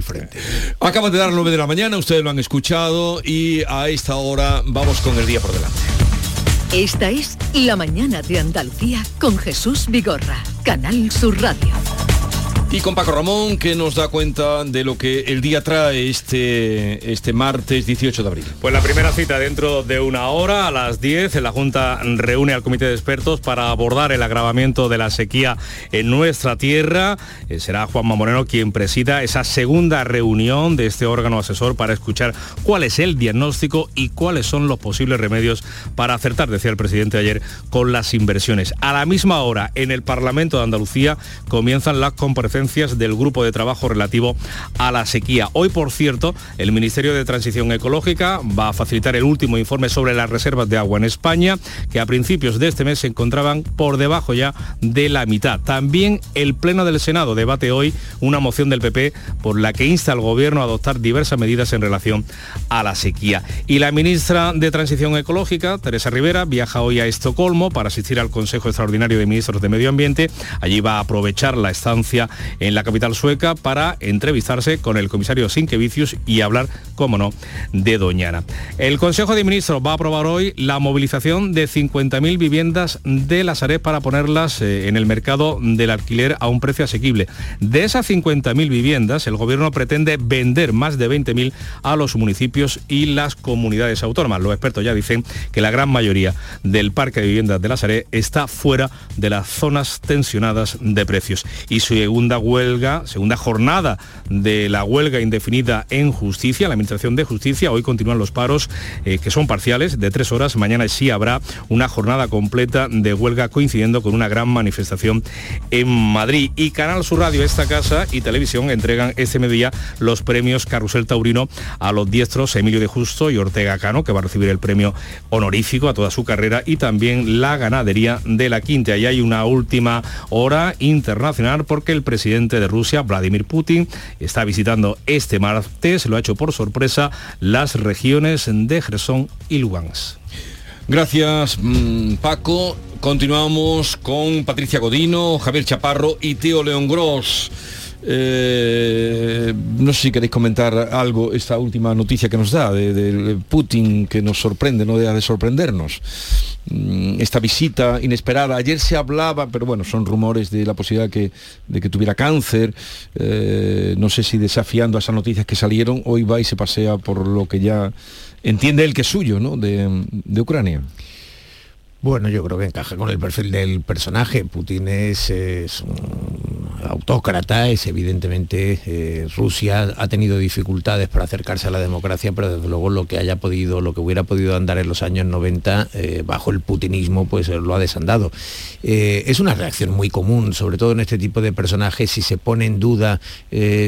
el frente. Acaba de dar 9 de la mañana, ustedes lo han escuchado y a esta hora vamos con el día por delante. Esta es La Mañana de Andalucía con Jesús Vigorra, Canal Sur Radio. Y con Paco Ramón, que nos da cuenta de lo que el día trae este, este martes 18 de abril. Pues la primera cita dentro de una hora, a las 10, la Junta reúne al Comité de Expertos para abordar el agravamiento de la sequía en nuestra tierra. Eh, será Juanma Moreno quien presida esa segunda reunión de este órgano asesor para escuchar cuál es el diagnóstico y cuáles son los posibles remedios para acertar, decía el presidente ayer, con las inversiones. A la misma hora, en el Parlamento de Andalucía comienzan las comparecencias del grupo de trabajo relativo a la sequía. Hoy, por cierto, el Ministerio de Transición Ecológica va a facilitar el último informe sobre las reservas de agua en España, que a principios de este mes se encontraban por debajo ya de la mitad. También el Pleno del Senado debate hoy una moción del PP por la que insta al Gobierno a adoptar diversas medidas en relación a la sequía. Y la ministra de Transición Ecológica, Teresa Rivera, viaja hoy a Estocolmo para asistir al Consejo Extraordinario de Ministros de Medio Ambiente. Allí va a aprovechar la estancia en la capital sueca para entrevistarse con el comisario Sinkevicius y hablar, como no, de Doñana. El Consejo de Ministros va a aprobar hoy la movilización de 50.000 viviendas de la Sareb para ponerlas eh, en el mercado del alquiler a un precio asequible. De esas 50.000 viviendas, el gobierno pretende vender más de 20.000 a los municipios y las comunidades autónomas. Los expertos ya dicen que la gran mayoría del parque de viviendas de la Sareb está fuera de las zonas tensionadas de precios. Y segunda huelga, segunda jornada de la huelga indefinida en justicia, la Administración de Justicia. Hoy continúan los paros eh, que son parciales de tres horas. Mañana sí habrá una jornada completa de huelga coincidiendo con una gran manifestación en Madrid. Y Canal Sur Radio, esta casa y televisión entregan este mediodía los premios Carrusel Taurino a los diestros Emilio de Justo y Ortega Cano, que va a recibir el premio honorífico a toda su carrera, y también la ganadería de la Quinta. Y hay una última hora internacional porque el presidente de Rusia, Vladimir Putin, está visitando este martes, lo ha hecho por sorpresa, las regiones de Gerson y Lugansk. Gracias, mm, Paco. Continuamos con Patricia Godino, Javier Chaparro y Teo León Gross. Eh, no sé si queréis comentar algo, esta última noticia que nos da de, Putin que nos sorprende, no deja de sorprendernos. Mm, esta visita inesperada. Ayer se hablaba, pero bueno, son rumores de la posibilidad de que tuviera cáncer. Eh, no sé si desafiando a esas noticias que salieron, hoy va y se pasea por lo que ya entiende él que es suyo, ¿no? de, de Ucrania. Bueno, yo creo que encaja con el perfil del personaje. Putin es, un autócrata, es evidentemente eh, Rusia ha tenido dificultades para acercarse a la democracia, pero desde luego lo que haya podido, lo que hubiera podido andar en los años 90 eh, bajo el putinismo, pues lo ha desandado. Eh, es una reacción muy común, sobre todo en este tipo de personajes, si se pone en duda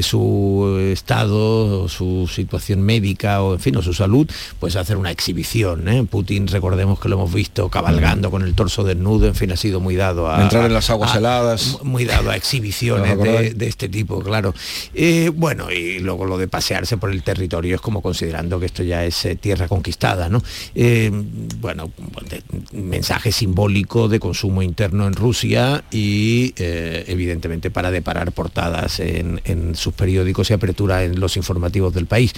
su estado, su situación médica o en fin, o su salud, pues hacer una exhibición. Putin, recordemos que lo hemos visto cabalgar con el torso desnudo, en fin, ha sido muy dado a... Entrar en las aguas heladas. Muy dado a exhibiciones de, este tipo, claro. Eh, bueno, y luego lo de pasearse por el territorio es como considerando que esto ya es eh, tierra conquistada, ¿no? Eh, bueno, mensaje simbólico de consumo interno en Rusia y evidentemente para deparar portadas en, en sus periódicos y apertura en los informativos del país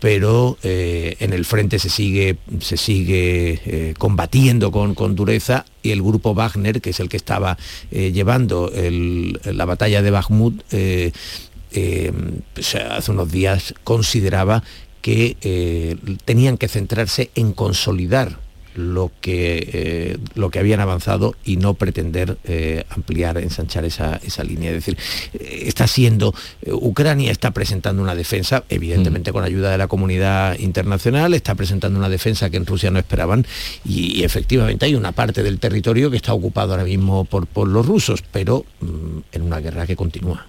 pero eh, en el frente se sigue, se sigue eh, combatiendo con, dureza y el grupo Wagner, que es el que estaba eh, llevando la batalla de Bakhmut, hace unos días consideraba que tenían que centrarse en consolidar lo que, eh, lo que habían avanzado y no pretender eh, ampliar, ensanchar esa, línea. Es decir, eh, está siendo, Ucrania está presentando una defensa, evidentemente mm. con ayuda de la comunidad internacional, está presentando una defensa que en Rusia no esperaban y, efectivamente hay una parte del territorio que está ocupado ahora mismo por, por los rusos, pero mm, en una guerra que continúa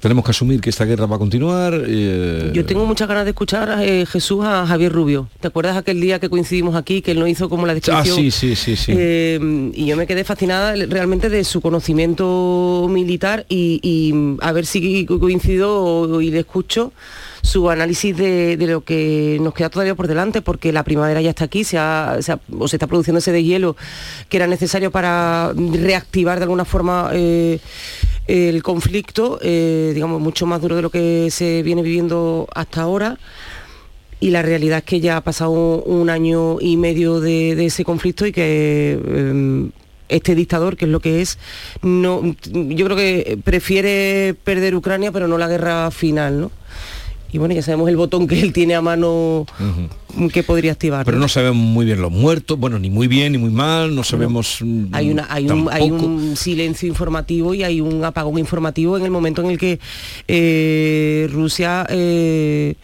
tenemos que asumir que esta guerra va a continuar. Eh, yo tengo muchas ganas de escuchar a eh, Jesús a Javier Rubio. ¿Te acuerdas aquel día que coincidimos aquí, que él no hizo como la descripción? Ah, sí, sí, sí, sí. Eh, y yo me quedé fascinada realmente de su conocimiento militar y, a ver si coincido y le escucho su análisis de, lo que nos queda todavía por delante, porque la primavera ya está aquí, se, o se está produciendo ese de hielo que era necesario para reactivar de alguna forma el conflicto, eh, digamos, mucho más duro de lo que se viene viviendo hasta ahora. Y la realidad es que ya ha pasado un año y medio de, ese conflicto y que em, este dictador, que es lo que es, no, yo creo que prefiere perder Ucrania, pero no la guerra final, ¿no? Y bueno, ya sabemos el botón que él tiene a mano que podría activar. Pero no sabemos muy bien los muertos, bueno, ni muy bien ni muy mal, no sabemos... Mm, hay, una, hay, un, hay un silencio informativo y hay un apagón informativo en el momento en el que eh, Rusia... Eh,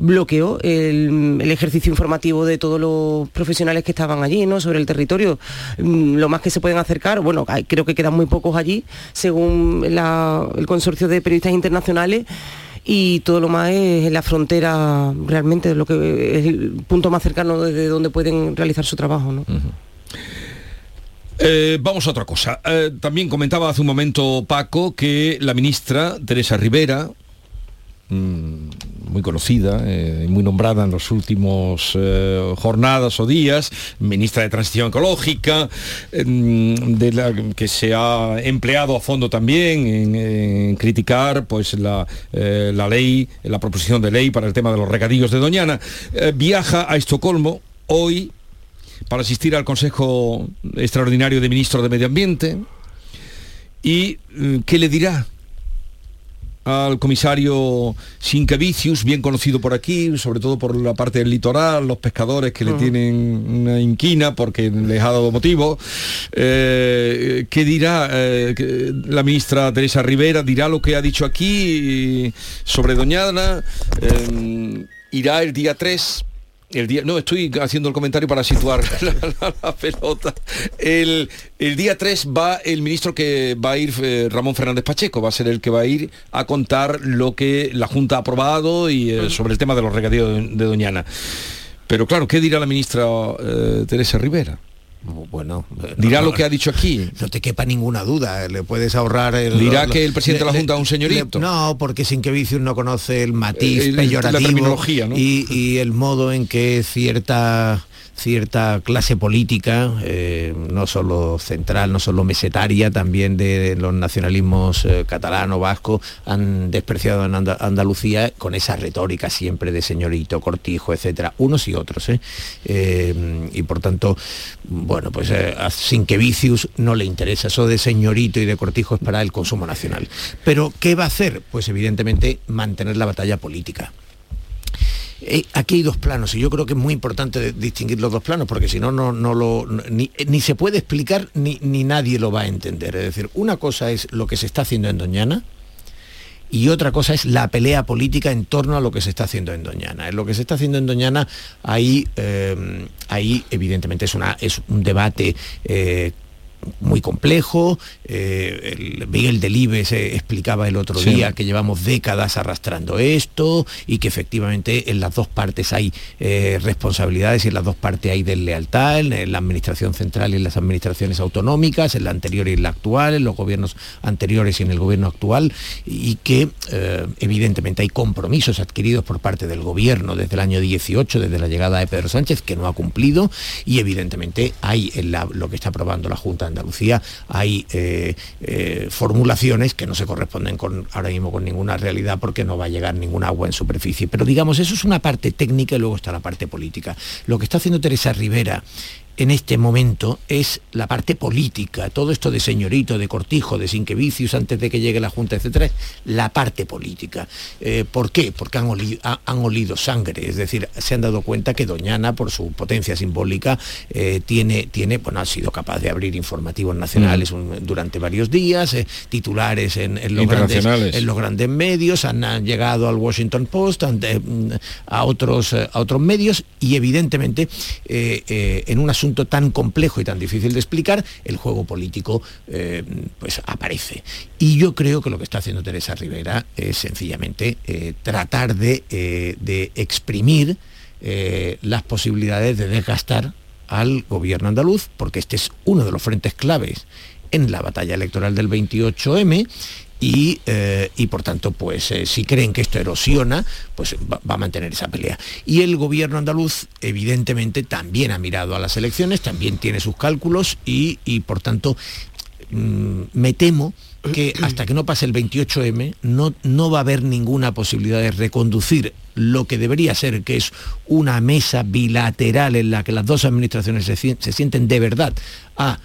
bloqueó el, ejercicio informativo de todos los profesionales que estaban allí, ¿no? Sobre el territorio. Mm, lo más que se pueden acercar, bueno, creo que quedan muy pocos allí, según el consorcio de periodistas internacionales y todo lo más es la frontera realmente, lo que es el punto más cercano desde donde pueden realizar su trabajo. ¿no? Eh, vamos a otra cosa. Eh, también comentaba hace un momento Paco que la ministra Teresa Rivera, Mm, muy conocida eh, muy nombrada en los últimos eh, jornadas o días, ministra de Transición Ecológica, em, que se ha empleado a fondo también en, criticar pues la, eh, la, ley, la proposición de ley para el tema de los recadillos de Doñana, viaja a Estocolmo hoy para asistir al Consejo Extraordinario de Ministros de Medio Ambiente y ¿qué le dirá? Al comisario Sinkevicius, bien conocido por aquí, sobre todo por la parte del litoral, los pescadores que le tienen una inquina porque les ha dado motivo. Eh, ¿Qué dirá eh, la ministra Teresa Rivera? ¿Dirá lo que ha dicho aquí sobre Doñana? Eh, ¿Irá el día 3? El día, no, estoy haciendo el comentario para situar la, pelota. El, día 3 va el ministro que va a ir, eh, Ramón Fernández Pacheco, va a ser el que va a ir a contar lo que la Junta ha aprobado y eh, sobre el tema de los regadíos de, Doñana. Pero claro, ¿qué dirá la ministra eh, Teresa Rivera? Bueno, dirá lo que ha dicho aquí. No te quepa ninguna duda, le puedes ahorrar el... Dirá que el presidente de la Junta es un señorito. no, porque sin que Vicius no conoce el matiz peyorativo y, y, el modo en que cierta cierta clase política, eh, no solo central, no solo mesetaria, también de, los nacionalismos eh, catalano, vasco, han despreciado en Andalucía con esa retórica siempre de señorito, cortijo, etcétera, unos y otros. ¿eh? y por tanto, bueno, pues sin que Vicius no le interesa, eso de señorito y de cortijo es para el consumo nacional. Pero, ¿qué va a hacer? Pues evidentemente mantener la batalla política. Eh, aquí hay dos planos y yo creo que es muy importante distinguir los dos planos porque si no, no, lo, ni, se puede explicar ni, ni nadie lo va a entender. Es decir, una cosa es lo que se está haciendo en Doñana, y otra cosa es la pelea política en torno a lo que se está haciendo en Doñana. En lo que se está haciendo en Doñana, ahí, eh, ahí evidentemente es, una, es un debate eh, muy complejo. Eh, Miguel Delibes explicaba el otro día que llevamos décadas arrastrando esto y que efectivamente en las dos partes hay eh, responsabilidades y en las dos partes hay deslealtad, en la administración central y en las administraciones autonómicas, en la anterior y en la actual, en los gobiernos anteriores y en el gobierno actual, y que eh, evidentemente hay compromisos adquiridos por parte del gobierno desde el año 18, desde la llegada de Pedro Sánchez, que no ha cumplido, y evidentemente hay en lo que está aprobando la Junta Andalucía hay eh, eh, formulaciones que no se corresponden con, ahora mismo con ninguna realidad porque no va a llegar ningún agua en superficie. Pero digamos, eso es una parte técnica y luego está la parte política. Lo que está haciendo Teresa Rivera en este momento es la parte política. Todo esto de señorito, de cortijo, de sinquevicius antes de que llegue la Junta, etcétera, es la parte política. Eh, ¿Por qué? Porque han olido, sangre, es decir, se han dado cuenta que Doñana, por su potencia simbólica, eh, tiene, tiene, bueno, ha sido capaz de abrir informativos nacionales mm. durante varios días, eh, titulares en, los grandes, en los grandes medios, han, llegado al Washington Post, a, otros, a otros medios y evidentemente en un asunto tan complejo y tan difícil de explicar, el juego político eh, pues aparece. Y yo creo que lo que está haciendo Teresa Rivera es sencillamente eh, tratar de, eh, de exprimir las posibilidades de desgastar al gobierno andaluz, porque este es uno de los frentes claves en la batalla electoral del 28M eh, y, por tanto, pues eh, si creen que esto erosiona, pues va, a mantener esa pelea. Y el gobierno andaluz, evidentemente, también ha mirado a las elecciones, también tiene sus cálculos y, por tanto, mm, me temo que hasta que no pase el 28M no, no va a haber ninguna posibilidad de reconducir lo que debería ser, que es una mesa bilateral en la que las dos administraciones se, sienten de verdad a,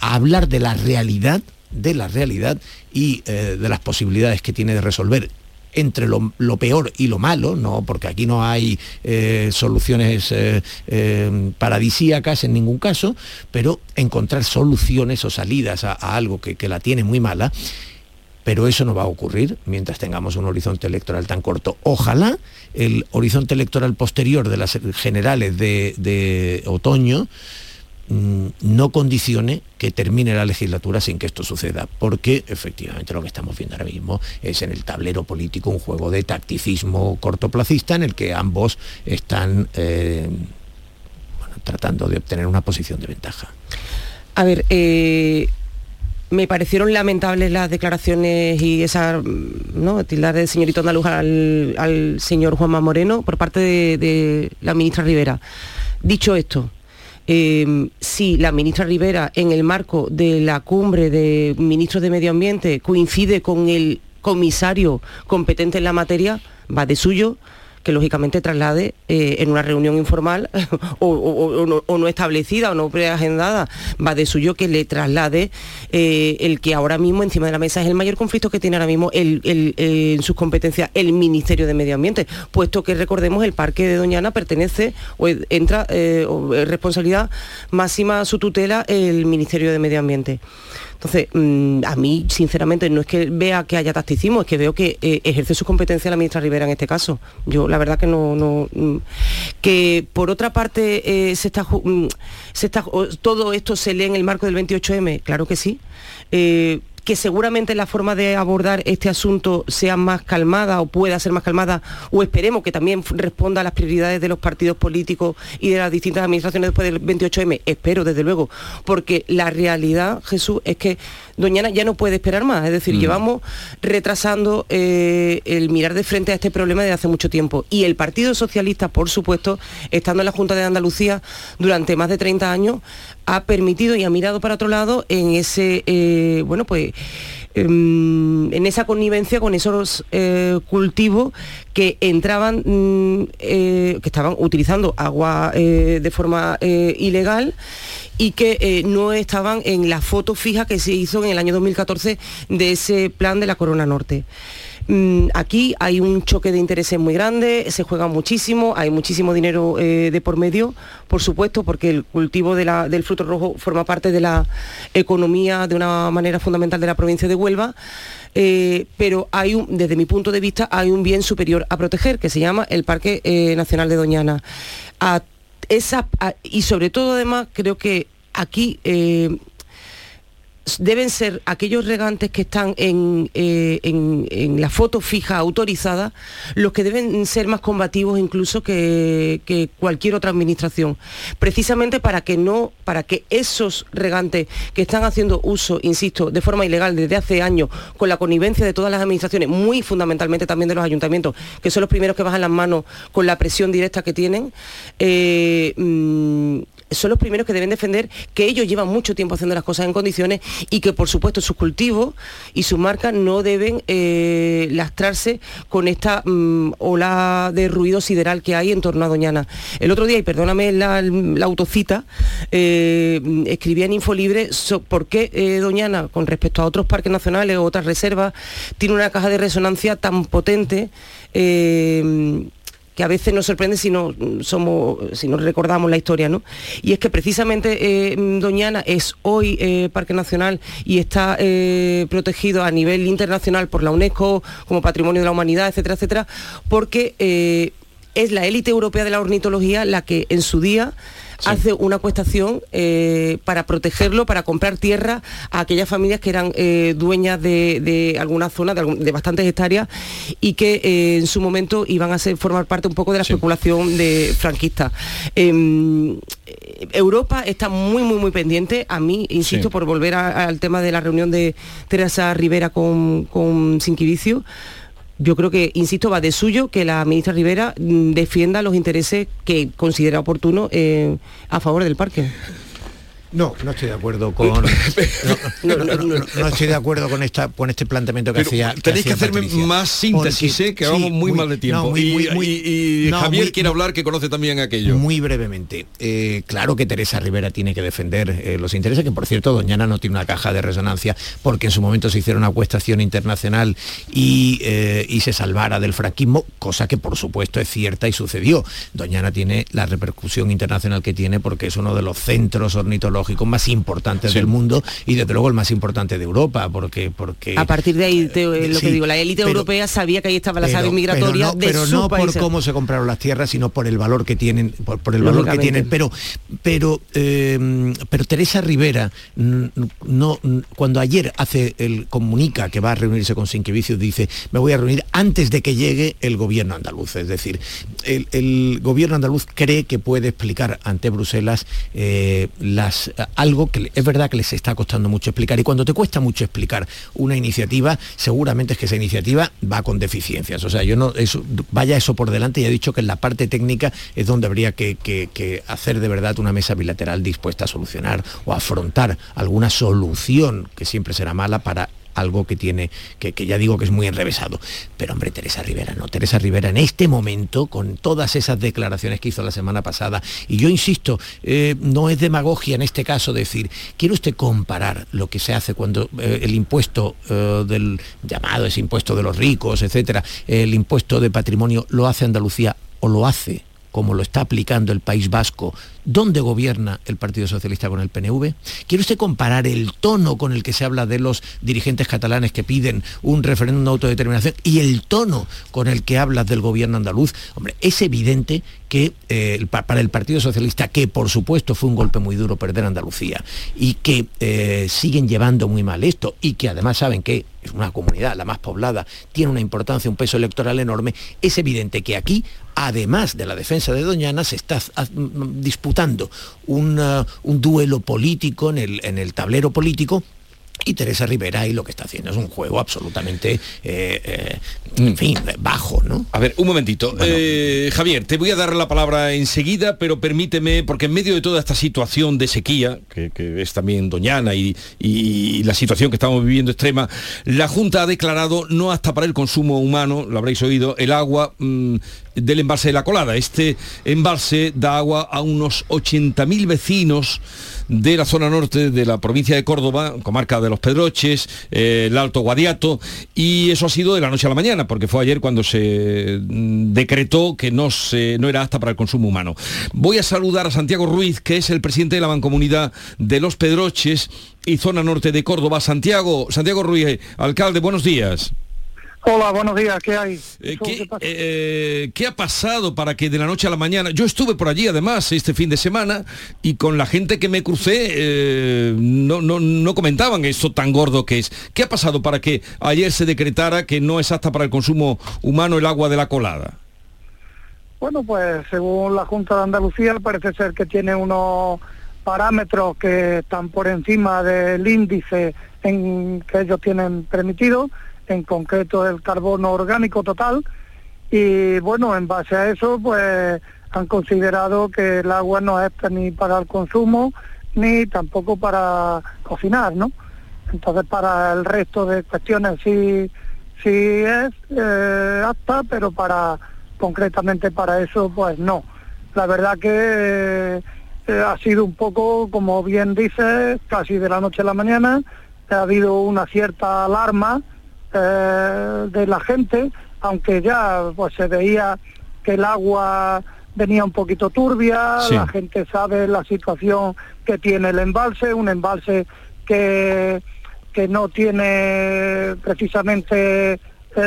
hablar de la realidad, de la realidad y eh, de las posibilidades que tiene de resolver entre lo, peor y lo malo, no, porque aquí no hay eh, soluciones eh, paradisíacas en ningún caso, pero encontrar soluciones o salidas a, algo que, la tiene muy mala pero eso no va a ocurrir mientras tengamos un horizonte electoral tan corto. Ojalá el horizonte electoral posterior de las generales de otoño no condicione que termine la legislatura sin que esto suceda, porque efectivamente lo que estamos viendo ahora mismo es en el tablero político un juego de tacticismo cortoplacista en el que ambos están eh, tratando de obtener una posición de ventaja. A ver, eh, me parecieron lamentables las declaraciones y esa, ¿no? tildar de señorito andaluz al, señor Juanma Moreno por parte de la ministra Rivera. Dicho esto, eh, si la ministra Rivera en el marco de la cumbre de ministros de Medio Ambiente coincide con el comisario competente en la materia, va de suyo que lógicamente traslade eh, en una reunión informal o, no, establecida o no preagendada, va de suyo que le traslade eh, el que ahora mismo encima de la mesa es el mayor conflicto que tiene ahora mismo en sus competencias el Ministerio de Medio Ambiente, puesto que recordemos el Parque de Doñana pertenece o entra eh, responsabilidad máxima a su tutela el Ministerio de Medio Ambiente. Entonces, mm, a mí, sinceramente, no es que vea que haya tacticismo, es que veo que eh, ejerce su competencia la ministra Rivera en este caso. Yo, la verdad que no... mm, que por otra parte eh, se está, mm, se está, todo esto se lee en el marco del 28M, claro que sí. Eh, que seguramente la forma de abordar este asunto sea más calmada o pueda ser más calmada, o esperemos que también responda a las prioridades de los partidos políticos y de las distintas administraciones después del 28M, espero desde luego, porque la realidad, Jesús, es que Doñana ya no puede esperar más, es decir, mm. llevamos retrasando eh, el mirar de frente a este problema desde hace mucho tiempo. Y el Partido Socialista, por supuesto, estando en la Junta de Andalucía durante más de 30 años, ha permitido y ha mirado para otro lado en ese, eh, bueno, pues em, en esa connivencia con esos eh, cultivos que entraban, mm, eh, que estaban utilizando agua de forma ilegal y que no estaban en la foto fija que se hizo en el año 2014 de ese plan de la Corona Norte. Mm, aquí hay un choque de intereses muy grande, se juega muchísimo, hay muchísimo dinero eh, de por medio, por supuesto, porque el cultivo del fruto rojo forma parte de la economía de una manera fundamental de la provincia de Huelva. Eh, pero hay desde mi punto de vista hay un bien superior a proteger que se llama el Parque eh, Nacional de Doñana. y sobre todo además creo que aquí deben ser aquellos regantes que están eh, en, la foto fija autorizada los que deben ser más combativos incluso que, cualquier otra administración. Precisamente para que no, para que esos regantes que están haciendo uso, insisto, de forma ilegal desde hace años, con la connivencia de todas las administraciones, muy fundamentalmente también de los ayuntamientos, que son los primeros que bajan las manos con la presión directa que tienen, eh, mm, son los primeros que deben defender que ellos llevan mucho tiempo haciendo las cosas en condiciones y que por supuesto sus cultivos y sus marcas no deben eh, lastrarse con esta mm, ola de ruido sideral que hay en torno a Doñana. El otro día, y perdóname la, autocita, eh, escribía en Infolibre por qué eh, Doñana, con respecto a otros parques nacionales o otras reservas, tiene una caja de resonancia tan potente que a veces nos sorprende si no somos, si no recordamos la historia, ¿no? Y es que precisamente eh, Doñana es hoy eh, Parque Nacional y está eh, protegido a nivel internacional por la UNESCO como Patrimonio de la Humanidad, etcétera, etcétera, porque es la élite europea de la ornitología la que en su día hace una cuestación eh, para protegerlo, para comprar tierra a aquellas familias que eran eh, dueñas de, alguna zona, de, bastantes hectáreas, y que eh, en su momento iban a ser, formar parte un poco de la especulación de franquista. Em, Europa está muy, muy, muy pendiente. A mí, insisto, por volver al tema de la reunión de Teresa Rivera con, con Sinquivicio, yo creo que, insisto, va de suyo que la ministra Rivera mm, defienda los intereses que considera oportuno eh, a favor del parque. No, no estoy de acuerdo con. no, estoy de acuerdo con esta con este planteamiento que hacía. Tenéis que, hacerme más síntesis, ¿eh? que vamos muy, mal de tiempo. y, Javier quiere hablar que conoce también aquello. Muy brevemente. Eh, claro que Teresa Rivera tiene que defender eh, los intereses, que por cierto, Doñana no tiene una caja de resonancia, porque en su momento se hiciera una acuestación internacional y, y se salvara del franquismo, cosa que por supuesto es cierta y sucedió. Doñana tiene la repercusión internacional que tiene porque es uno de los centros ornitológicos más importantes del mundo y desde luego el más importante de Europa, porque... porque a partir de ahí, eh, lo que digo, la élite europea sabía que ahí estaba la aves migratoria pero no, por cómo se compraron las tierras, sino por el valor que tienen, por, el valor que tienen. Pero, pero, eh, pero Teresa Rivera, no, cuando ayer hace el comunica que va a reunirse con Sinquevicius, dice, me voy a reunir antes de que llegue el gobierno andaluz. Es decir, el, gobierno andaluz cree que puede explicar ante Bruselas eh, las algo que es verdad que les está costando mucho explicar y cuando te cuesta mucho explicar una iniciativa, seguramente es que esa iniciativa va con deficiencias. O sea, yo no, eso, vaya eso por delante y he dicho que en la parte técnica es donde habría que, que hacer de verdad una mesa bilateral dispuesta a solucionar o afrontar alguna solución que siempre será mala para algo que tiene, que, ya digo que es muy enrevesado. Pero hombre, Teresa Rivera, no, Teresa Rivera en este momento, con todas esas declaraciones que hizo la semana pasada, y yo insisto, eh, no es demagogia en este caso decir, ¿quiere usted comparar lo que se hace cuando eh, el impuesto eh, del llamado ese impuesto de los ricos, etcétera, el impuesto de patrimonio lo hace Andalucía o lo hace como lo está aplicando el País Vasco ¿Dónde gobierna el Partido Socialista con el PNV? ¿Quiere usted comparar el tono con el que se habla de los dirigentes catalanes que piden un referéndum de autodeterminación y el tono con el que hablas del gobierno andaluz? Hombre, es evidente que eh, para el Partido Socialista, que por supuesto fue un golpe muy duro perder Andalucía y que eh, siguen llevando muy mal esto y que además saben que es una comunidad la más poblada, tiene una importancia, un peso electoral enorme, es evidente que aquí, además de la defensa de Doñana, se está disputando un, un duelo político en el, en el tablero político y Teresa Rivera y lo que está haciendo es un juego absolutamente, eh, eh, en fin, bajo, ¿no? A ver, un momentito. Eh, Javier, te voy a dar la palabra enseguida, pero permíteme, porque en medio de toda esta situación de sequía, que, es también doñana y, la situación que estamos viviendo extrema, la Junta ha declarado no hasta para el consumo humano, lo habréis oído, el agua mm, del embalse de la colada. Este embalse da agua a unos 80.000 vecinos de la zona norte de la provincia de Córdoba, comarca de los Pedroches, eh, el Alto Guadiato, y eso ha sido de la noche a la mañana, porque fue ayer cuando se mm, decretó que no, se, no era apta para el consumo humano. Voy a saludar a Santiago Ruiz, que es el presidente de la Mancomunidad de los Pedroches y zona norte de Córdoba. Santiago, Santiago Ruiz, alcalde, buenos días. Hola, buenos días, ¿qué hay? Eh, eh, ¿qué, ha pasado para que de la noche a la mañana, yo estuve por allí además este fin de semana y con la gente que me crucé eh, no, no, comentaban esto tan gordo que es. ¿Qué ha pasado para que ayer se decretara que no es apta para el consumo humano el agua de la colada? Bueno, pues según la Junta de Andalucía parece ser que tiene unos parámetros que están por encima del índice en que ellos tienen permitido en concreto el carbono orgánico total, y bueno, en base a eso, pues han considerado que el agua no es ni para el consumo, ni tampoco para cocinar, ¿no? Entonces, para el resto de cuestiones sí, sí es eh, apta, pero para concretamente para eso, pues no. La verdad que eh, ha sido un poco, como bien dice, casi de la noche a la mañana, ha habido una cierta alarma eh, de la gente, aunque ya pues se veía que el agua venía un poquito turbia, la gente sabe la situación que tiene el embalse, un embalse que, que no tiene precisamente eh,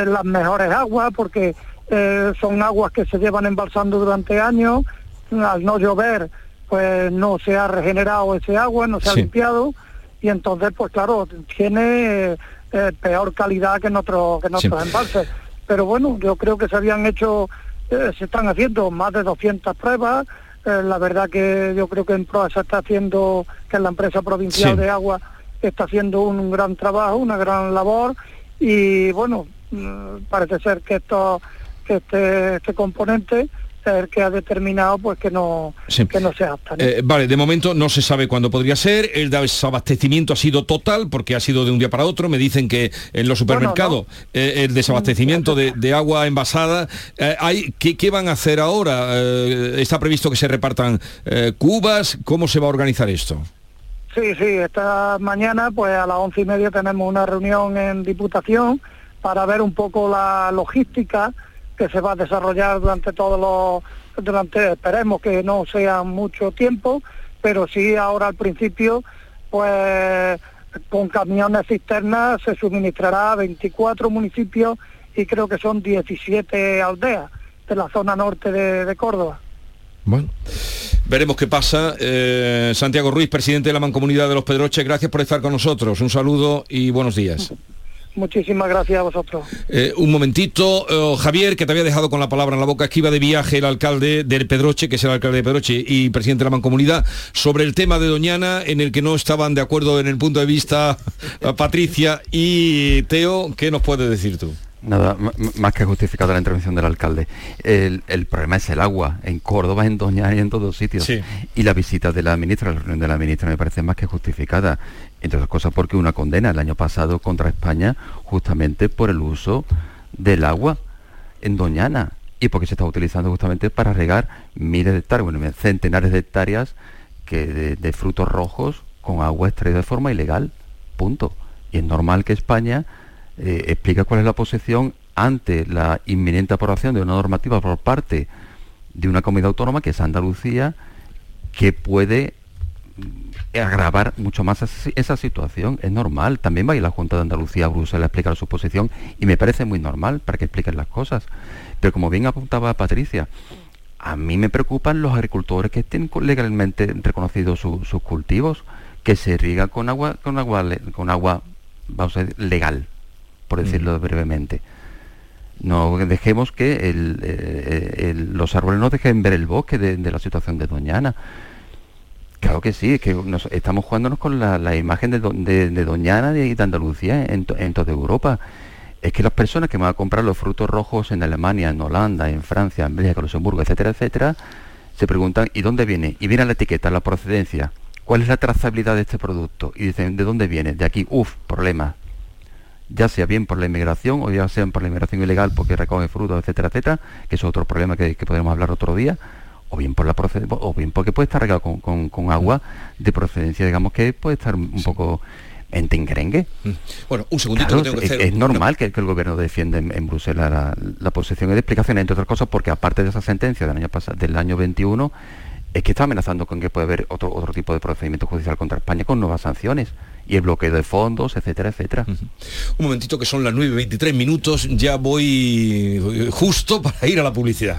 las mejores aguas, porque eh, son aguas que se llevan embalsando durante años, al no llover pues no se ha regenerado ese agua, no se ha limpiado, y entonces pues claro, tiene eh, peor calidad que en, otro, que en otros embalses. Pero bueno, yo creo que se habían hecho, eh, se están haciendo más de 200 pruebas. Eh, la verdad que yo creo que en PROA se está haciendo, que la empresa provincial de agua está haciendo un, gran trabajo, una gran labor y bueno, mm, parece ser que esto que este, este componente el que ha determinado pues que no que no sea apta. Eh, vale, de momento no se sabe cuándo podría ser. El desabastecimiento ha sido total porque ha sido de un día para otro. Me dicen que en los supermercados eh, el desabastecimiento de, agua envasada. Eh, hay, ¿qué, van a hacer ahora? ¿Está previsto que se repartan cubas? ¿Cómo se va a organizar esto? Sí, sí, esta mañana pues a las once y media tenemos una reunión en Diputación para ver un poco la logística que se va a desarrollar durante todos los, durante, esperemos que no sea mucho tiempo, pero sí ahora al principio, pues con camiones cisternas se suministrará a 24 municipios y creo que son 17 aldeas de la zona norte de, Córdoba. Bueno, veremos qué pasa. Eh, Santiago Ruiz, presidente de la Mancomunidad de los Pedroches, gracias por estar con nosotros. Un saludo y buenos días. Muchísimas gracias a vosotros. Eh, un momentito, eh, Javier, que te había dejado con la palabra en la boca, es que iba de viaje el alcalde del Pedroche, que es el alcalde de Pedroche y presidente de la Mancomunidad, sobre el tema de Doñana, en el que no estaban de acuerdo en el punto de vista eh, Patricia y Teo. ¿Qué nos puedes decir tú? Nada, más que justificado la intervención del alcalde. El, problema es el agua, en Córdoba, en Doñana y en todos sitios. Y la visita de la ministra, la reunión de la ministra me parece más que justificada. Entre otras cosas porque una condena el año pasado contra España justamente por el uso del agua en Doñana y porque se está utilizando justamente para regar miles de hectáreas, bueno, centenares de hectáreas que de, frutos rojos con agua extraída de forma ilegal. Punto. Y es normal que España eh, explique cuál es la posición ante la inminente aprobación de una normativa por parte de una comunidad autónoma que es Andalucía, que puede agravar mucho más esa situación. Es normal. También va a ir la Junta de Andalucía a Bruselas a explicar su posición y me parece muy normal para que expliquen las cosas. Pero como bien apuntaba Patricia, a mí me preocupan los agricultores que tienen legalmente reconocidos sus cultivos, que se irrigan con agua, con agua, con agua, vamos a decir, legal, por decirlo brevemente. No dejemos que eh, los árboles no dejen ver el bosque de, de la situación de Doñana Claro que sí, es que estamos jugándonos con la, imagen de, Doñana y de Andalucía en, toda Europa. Es que las personas que van a comprar los frutos rojos en Alemania, en Holanda, en Francia, en Bélgica, Luxemburgo, etcétera, etcétera, se preguntan ¿y dónde viene? Y viene la etiqueta, la procedencia. ¿Cuál es la trazabilidad de este producto? Y dicen ¿de dónde viene? De aquí, uff, problema. Ya sea bien por la inmigración o ya sea por la inmigración ilegal porque recoge frutos, etcétera, etcétera, que es otro problema que, que podemos hablar otro día o bien por la o bien porque puede estar regado con, agua de procedencia, digamos que puede estar un poco en tengerengue. Mm. Bueno, un segundito Es, normal que, el gobierno defienda en, Bruselas la, posición y de explicación, entre otras cosas, porque aparte de esa sentencia del año pasado, del año 21, es que está amenazando con que puede haber otro, otro tipo de procedimiento judicial contra España con nuevas sanciones y el bloqueo de fondos, etcétera, etcétera. Un momentito que son las 9.23 minutos, ya voy eh, justo para ir a la publicidad.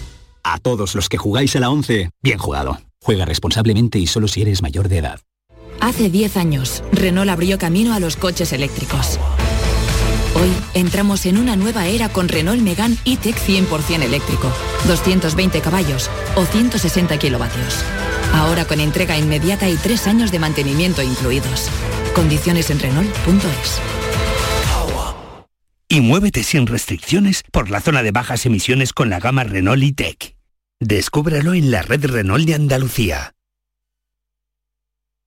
A todos los que jugáis a la 11, bien jugado. Juega responsablemente y solo si eres mayor de edad. Hace 10 años, Renault abrió camino a los coches eléctricos. Hoy entramos en una nueva era con Renault Megane E-Tech 100% eléctrico, 220 caballos o 160 kilovatios. Ahora con entrega inmediata y 3 años de mantenimiento incluidos. Condiciones en Renault.es. Y muévete sin restricciones por la zona de bajas emisiones con la gama Renault E-Tech. Descúbralo en la red Renault de Andalucía.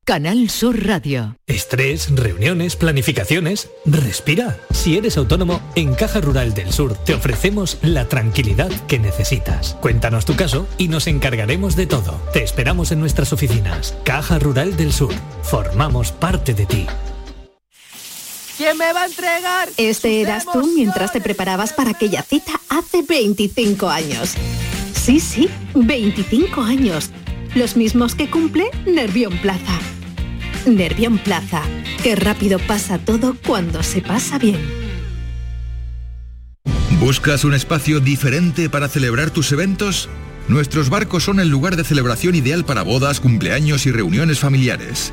Canal Sur Radio. Estrés, reuniones, planificaciones. Respira. Si eres autónomo, en Caja Rural del Sur te ofrecemos la tranquilidad que necesitas. Cuéntanos tu caso y nos encargaremos de todo. Te esperamos en nuestras oficinas. Caja Rural del Sur. Formamos parte de ti. ¿Quién me va a entregar? Este eras tú mientras te preparabas para aquella cita hace 25 años. Sí, sí, 25 años. Los mismos que cumple Nervión Plaza. Nervión Plaza. Qué rápido pasa todo cuando se pasa bien. ¿Buscas un espacio diferente para celebrar tus eventos? Nuestros barcos son el lugar de celebración ideal para bodas, cumpleaños y reuniones familiares.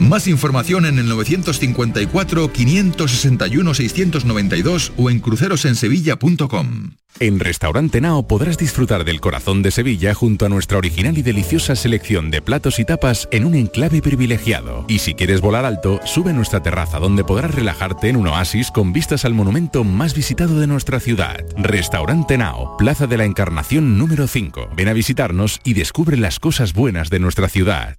Más información en el 954-561-692 o en crucerosensevilla.com. En Restaurante Nao podrás disfrutar del corazón de Sevilla junto a nuestra original y deliciosa selección de platos y tapas en un enclave privilegiado. Y si quieres volar alto, sube a nuestra terraza donde podrás relajarte en un oasis con vistas al monumento más visitado de nuestra ciudad. Restaurante Nao, Plaza de la Encarnación número 5. Ven a visitarnos y descubre las cosas buenas de nuestra ciudad.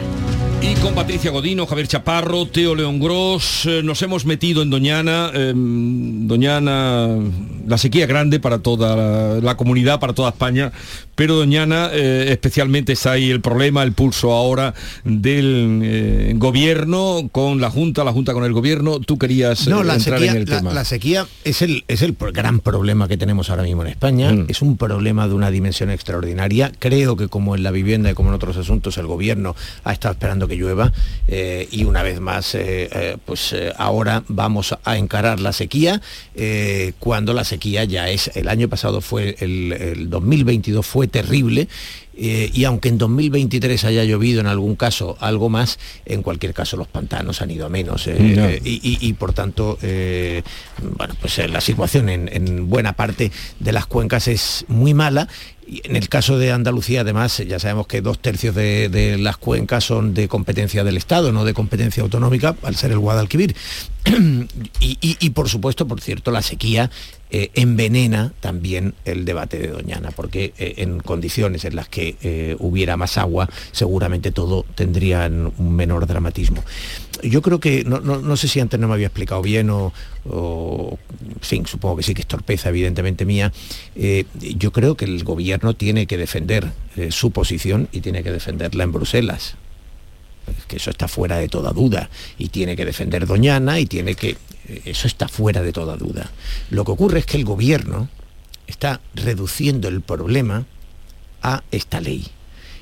Y con Patricia Godino, Javier Chaparro, Teo León Gros, eh, nos hemos metido en Doñana. eh, Doñana, la sequía grande para toda la, la comunidad, para toda España, pero Doñana eh, especialmente está ahí el problema, el pulso ahora del eh, gobierno con la Junta, la Junta con el gobierno. Tú querías No, eh, la entrar sequía, en el la, tema. la sequía es el, es el gran problema que tenemos ahora mismo en España. Mm. Es un problema de una dimensión extraordinaria. Creo que como en la vivienda y como en otros asuntos, el gobierno ha estado esperando que llueva eh, y una vez más, pues ahora vamos a encarar la sequía cuando la sequía ya es, el año pasado fue, el, el 2022 fue terrible eh, y aunque en 2023 haya llovido en algún caso algo más, en cualquier caso los pantanos han ido a menos eh, eh, y, y- y, por tanto, bueno, pues la situación en, en buena parte de las cuencas es muy mala. En el caso de Andalucía, además, ya sabemos que dos tercios de, de las cuencas son de competencia del Estado, no de competencia autonómica, al ser el Guadalquivir. y, y- y, por supuesto, por cierto, la sequía eh, envenena también el debate de Doñana, porque eh, en condiciones en las que eh, hubiera más agua, seguramente todo tendría un menor dramatismo. Yo creo que, no, no- no sé si antes no me había explicado bien o, o- sí, supongo que sí que es torpeza evidentemente mía, yo creo que el gobierno tiene que defender su posición y tiene que defenderla en Bruselas que eso está fuera de toda duda y tiene que defender Doñana y tiene que eso está fuera de toda duda. Lo que ocurre es que el gobierno está reduciendo el problema a esta ley.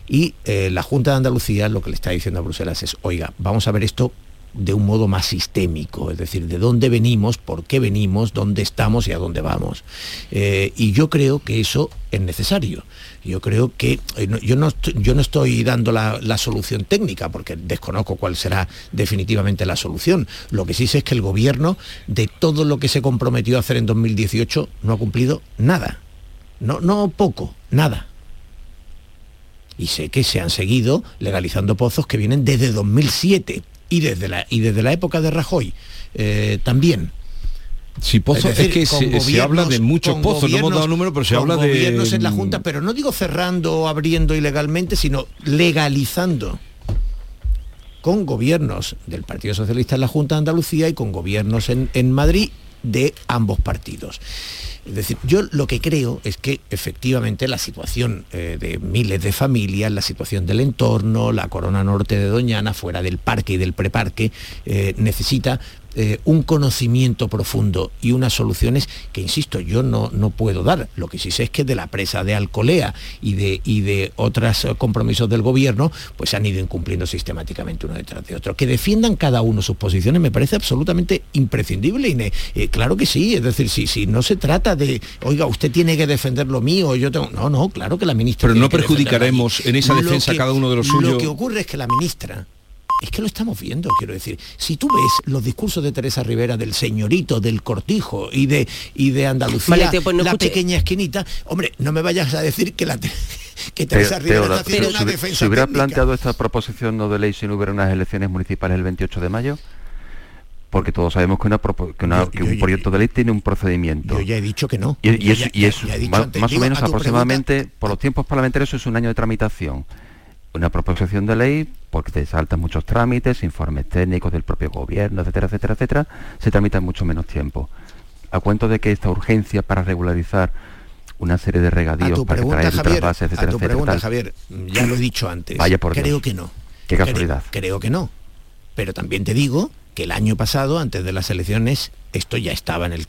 Y eh, la Junta de Andalucía lo que le está diciendo a Bruselas es, oiga, vamos a ver esto de un modo más sistémico, es decir, de dónde venimos, por qué venimos, dónde estamos y a dónde vamos. Eh, y yo creo que eso es necesario. Yo creo que eh, yo, no, yo no estoy dando la, la solución técnica porque desconozco cuál será definitivamente la solución. Lo que sí sé es que el gobierno de todo lo que se comprometió a hacer en 2018 no ha cumplido nada. No, no poco, nada. Y sé que se han seguido legalizando pozos que vienen desde 2007 y desde la, y desde la época de Rajoy eh, también. Sí, pozos, es, que se, se habla de muchos pozos, no hemos dado número, pero se habla de... gobiernos en la Junta, pero no digo cerrando o abriendo ilegalmente, sino legalizando con gobiernos del Partido Socialista en la Junta de Andalucía y con gobiernos en, en Madrid de ambos partidos. Es decir, yo lo que creo es que efectivamente la situación eh, de miles de familias, la situación del entorno, la corona norte de Doñana, fuera del parque y del preparque, eh, necesita eh, un conocimiento profundo y unas soluciones que, insisto, yo no, no puedo dar. Lo que sí sé es que de la presa de Alcolea y de, y de otros compromisos del gobierno, pues han ido incumpliendo sistemáticamente uno detrás de otro. Que defiendan cada uno sus posiciones me parece absolutamente imprescindible y eh, claro que sí, es decir, si, si no se trata de, oiga, usted tiene que defender lo mío, yo tengo... No, no, claro que la ministra... Pero no perjudicaremos en esa defensa cada uno de los suyos. Lo que ocurre es que la ministra es que lo estamos viendo, quiero decir. Si tú ves los discursos de Teresa Rivera del señorito, del cortijo y de, y de Andalucía, pues la pequeña esquinita, hombre, no me vayas a decir que la... que Teresa Rivera pero, una defensa ¿Se hubiera planteado esta proposición no de ley si no hubiera unas elecciones municipales el 28 de mayo? porque todos sabemos que, un proyecto de ley tiene un procedimiento. Yo ya he dicho que no. Y, es, más, o menos aproximadamente, por los tiempos parlamentarios, es un año de tramitación una proposición de ley, porque te saltan muchos trámites, informes técnicos del propio gobierno, etcétera, etcétera, etcétera, se tramita en mucho menos tiempo. A cuento de que esta urgencia para regularizar una serie de regadíos para traer Javier, bases, etcétera, a tu pregunta, Javier, ya lo he dicho antes. Vaya por creo que no. Qué casualidad. Creo, que no. Pero también te digo que el año pasado, antes de las elecciones, esto ya estaba en el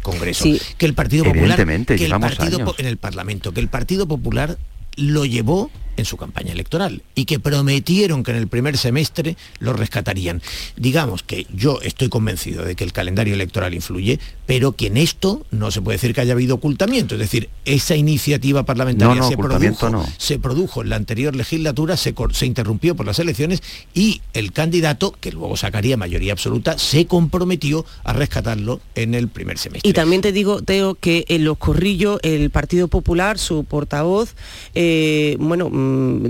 Congreso. Que el Partido Popular, que el partido en el Parlamento, que el Partido Popular lo llevó en su campaña electoral y que prometieron que en el primer semestre lo rescatarían. Digamos que yo estoy convencido de que el calendario electoral influye, pero que en esto no se puede decir que haya habido ocultamiento. Es decir, esa iniciativa parlamentaria se, produjo, se, produjo, en la anterior legislatura, se, se interrumpió por las elecciones y el candidato, que luego sacaría mayoría absoluta, se comprometió a rescatarlo en el primer semestre. Y también te digo, Teo, que en los corrillos el Partido Popular, su portavoz, eh, bueno,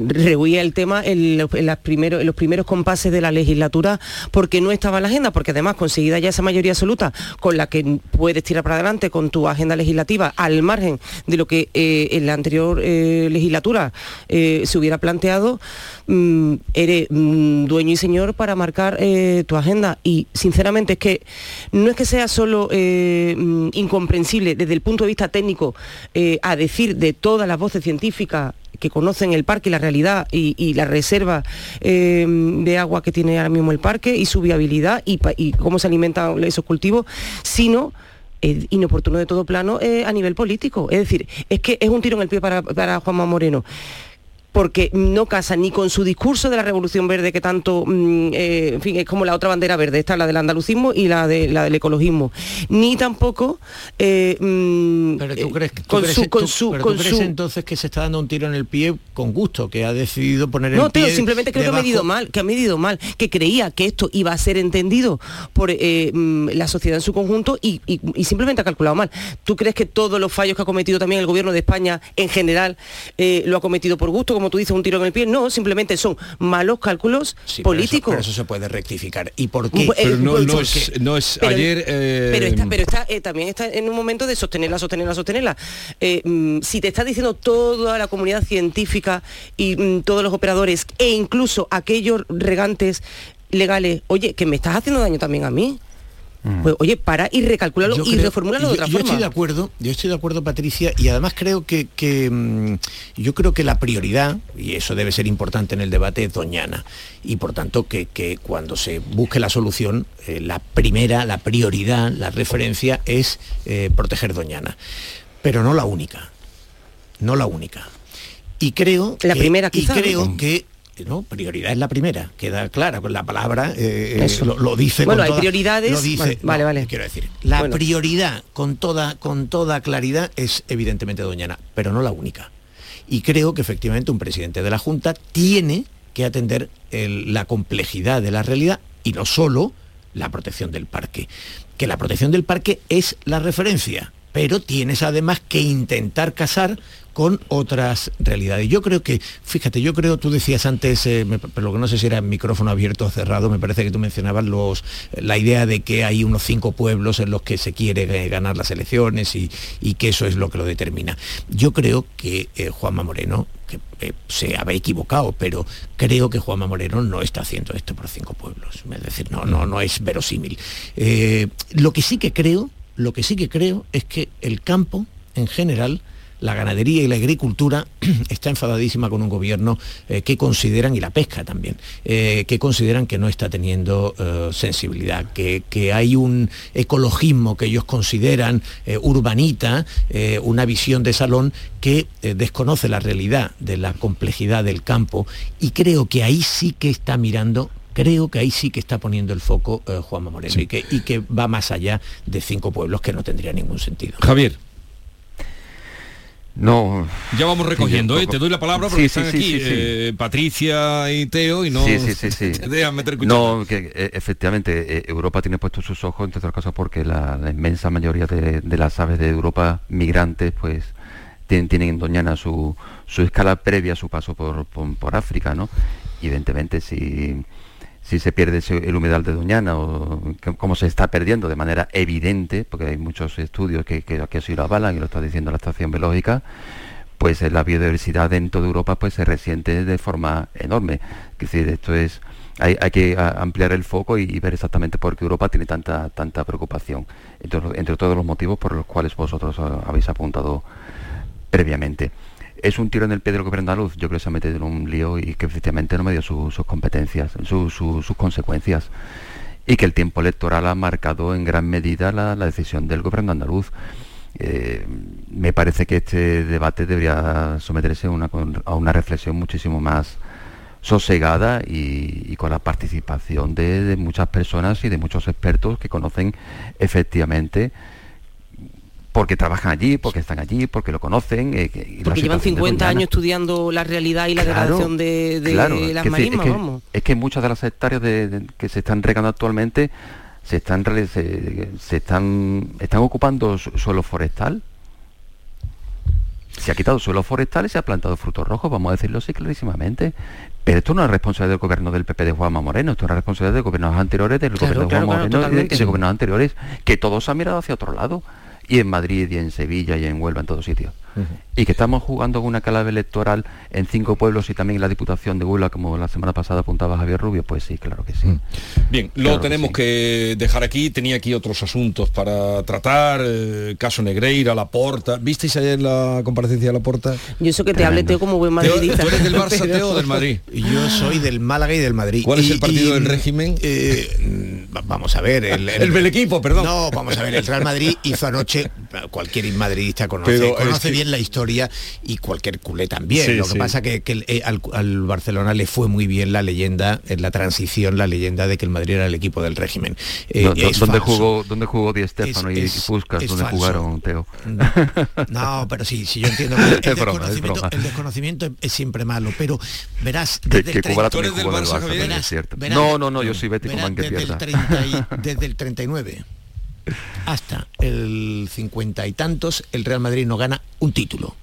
rehuía el tema en los, primeros, los primeros compases de la legislatura porque no estaba en la agenda, porque además conseguida ya esa mayoría absoluta con la que puedes tirar para adelante con tu agenda legislativa al margen de lo que eh, en la anterior eh, legislatura eh, se hubiera planteado, mm, eres mm, dueño y señor para marcar tu agenda. Y sinceramente es que no es que sea solo incomprensible desde el punto de vista técnico a decir de todas las voces científicas que conocen el parque, la realidad y, la reserva eh, de agua que tiene ahora mismo el parque y su viabilidad y, cómo se alimentan esos cultivos, sino eh, inoportuno de todo plano eh, a nivel político. Es decir, es que es un tiro en el pie para, para Juanma Moreno porque no casa ni con su discurso de la Revolución Verde que tanto, mm, eh, en fin, es como la otra bandera verde, esta la del andalucismo y la, de, la del ecologismo, ni tampoco... Eh, mm, pero tú crees, que con su, con su, con su... entonces que se está dando un tiro en el pie con gusto, que ha decidido poner no, el pie... No, simplemente creo que ha medido mal, que ha medido mal, que creía que esto iba a ser entendido por eh, mm, la sociedad en su conjunto y, simplemente ha calculado mal. ¿Tú crees que todos los fallos que ha cometido también el gobierno de España en general lo ha cometido por gusto? Como tú dices, un tiro en el pie, no, simplemente son malos cálculos políticos. Pero eso, se puede rectificar. ¿Y por qué? Pero no, es, ayer... Pero, está, pero está, eh, también está en un momento de sostenerla, sostenerla, sostenerla. Eh, mm, si te está diciendo toda la comunidad científica y mm, todos los operadores e incluso aquellos regantes legales, oye, que me estás haciendo daño también a mí. Mm. Pues, oye, para y recalculalo y reformulalo de otra yo Estoy de acuerdo, yo estoy de acuerdo, Patricia, y además creo que, mm, yo creo que la prioridad, y eso debe ser importante en el debate, es Doñana. Y por tanto que, cuando se busque la solución, eh, la primera, la prioridad, la referencia es eh, proteger Doñana. Pero no la única. No la única. Y creo la primera y creo que ¿no? Prioridad es la primera, queda clara, con la palabra eh, eh, lo, dice. Bueno, hay prioridades. vale, vale. Quiero decir, la prioridad con toda, con toda claridad es evidentemente Doñana, pero no la única. Y creo que efectivamente un presidente de la Junta tiene que atender la complejidad de la realidad y no solo la protección del parque. Que la protección del parque es la referencia, pero tienes además que intentar casar con otras realidades. Yo creo que, fíjate, yo creo, tú decías antes, eh, pero que no sé si era micrófono abierto o cerrado, me parece que tú mencionabas los, la idea de que hay unos cinco pueblos en los que se quiere eh, ganar las elecciones y, que eso es lo que lo determina. Yo creo que eh, Juanma Moreno, que se había equivocado, pero creo que Juanma Moreno no está haciendo esto por cinco pueblos. Es decir, no, no, no es verosímil. lo que sí que creo, lo que sí que creo es que el campo, en general, la ganadería y la agricultura está enfadadísima con un gobierno eh, que consideran, y la pesca también, eh, que consideran que no está teniendo eh, sensibilidad, que, que, hay un ecologismo que ellos consideran urbanita, una visión de salón que desconoce la realidad de la complejidad del campo y creo que ahí sí que está mirando creo que ahí sí que está poniendo el foco Juanma Moreno y, que, y que va más allá de cinco pueblos que no tendría ningún sentido. Javier. No. Ya vamos recogiendo, ¿eh? te doy la palabra porque están aquí eh, Patricia y Teo y no sí, sí, sí, meter No, que eh, efectivamente eh, Europa tiene puestos sus ojos, entre otras cosas, porque la, inmensa mayoría de, las aves de Europa migrantes, pues tienen, tienen en Doñana su, su escala previa a su paso por, por, África, ¿no? Y evidentemente si si se pierde el humedal de Doñana o cómo se está perdiendo de manera evidente, porque hay muchos estudios que, que, que así lo avalan y lo está diciendo la estación biológica, pues la biodiversidad en toda Europa pues se resiente de forma enorme. Es decir, esto es hay, que ampliar el foco y, ver exactamente por qué Europa tiene tanta tanta preocupación, entre, entre todos los motivos por los cuales vosotros habéis apuntado previamente es un tiro en el pie del gobierno andaluz. Yo creo que se ha metido en un lío y que efectivamente no me dio sus competencias, sus consecuencias. Y que el tiempo electoral ha marcado en gran medida la, decisión del gobierno andaluz. Eh, me parece que este debate debería someterse a una, reflexión muchísimo más sosegada y, con la participación de, muchas personas y de muchos expertos que conocen efectivamente porque trabajan allí, porque están allí, porque lo conocen. Eh, porque llevan 50 años estudiando la realidad y la degradación de, las marismas, es que, vamos. Es que muchas de las hectáreas que se están regando actualmente se están se, están están ocupando suelo forestal. Se ha quitado suelo forestal y se ha plantado frutos rojos, vamos a decirlo así clarísimamente. Pero esto no es responsabilidad del gobierno del PP de Juanma Moreno, esto es responsabilidad de gobiernos anteriores, del gobierno de Juanma Moreno y de gobiernos anteriores, que todos han mirado hacia otro lado y en Madrid y en Sevilla y en Huelva, en todos sitios. Y que estamos jugando con una clave electoral en cinco pueblos y también en la Diputación de Huelva, como la semana pasada apuntaba Javier Rubio, pues sí, claro que sí. Mm. Bien, lo tenemos que, dejar aquí, tenía aquí otros asuntos para tratar, eh, caso Negreira, La Porta. ¿Visteis ayer la comparecencia de La Porta? Yo eso que te hable Teo como buen madridista. ¿Tú eres del Barça, Teo, del Madrid? Yo soy del Málaga y del Madrid. ¿Cuál es el partido del régimen? Eh, vamos a ver. El, el, equipo, perdón. No, vamos a ver, el Real Madrid hizo anoche, cualquier madridista conoce, conoce bien la historia y cualquier culé también. Lo que pasa que, que eh, al, Barcelona le fue muy bien la leyenda, en la transición, la leyenda de que el Madrid era el equipo del régimen. Eh, ¿Dónde, jugó, ¿Dónde jugó Di Stefano y Puskas? ¿Dónde jugaron, Teo? No, pero sí, sí yo entiendo que el, desconocimiento, el desconocimiento es siempre malo, pero verás... Desde el 30, no, no, no, yo soy que desde, el desde el 39 hasta el 50 y tantos, el Real Madrid no gana un título.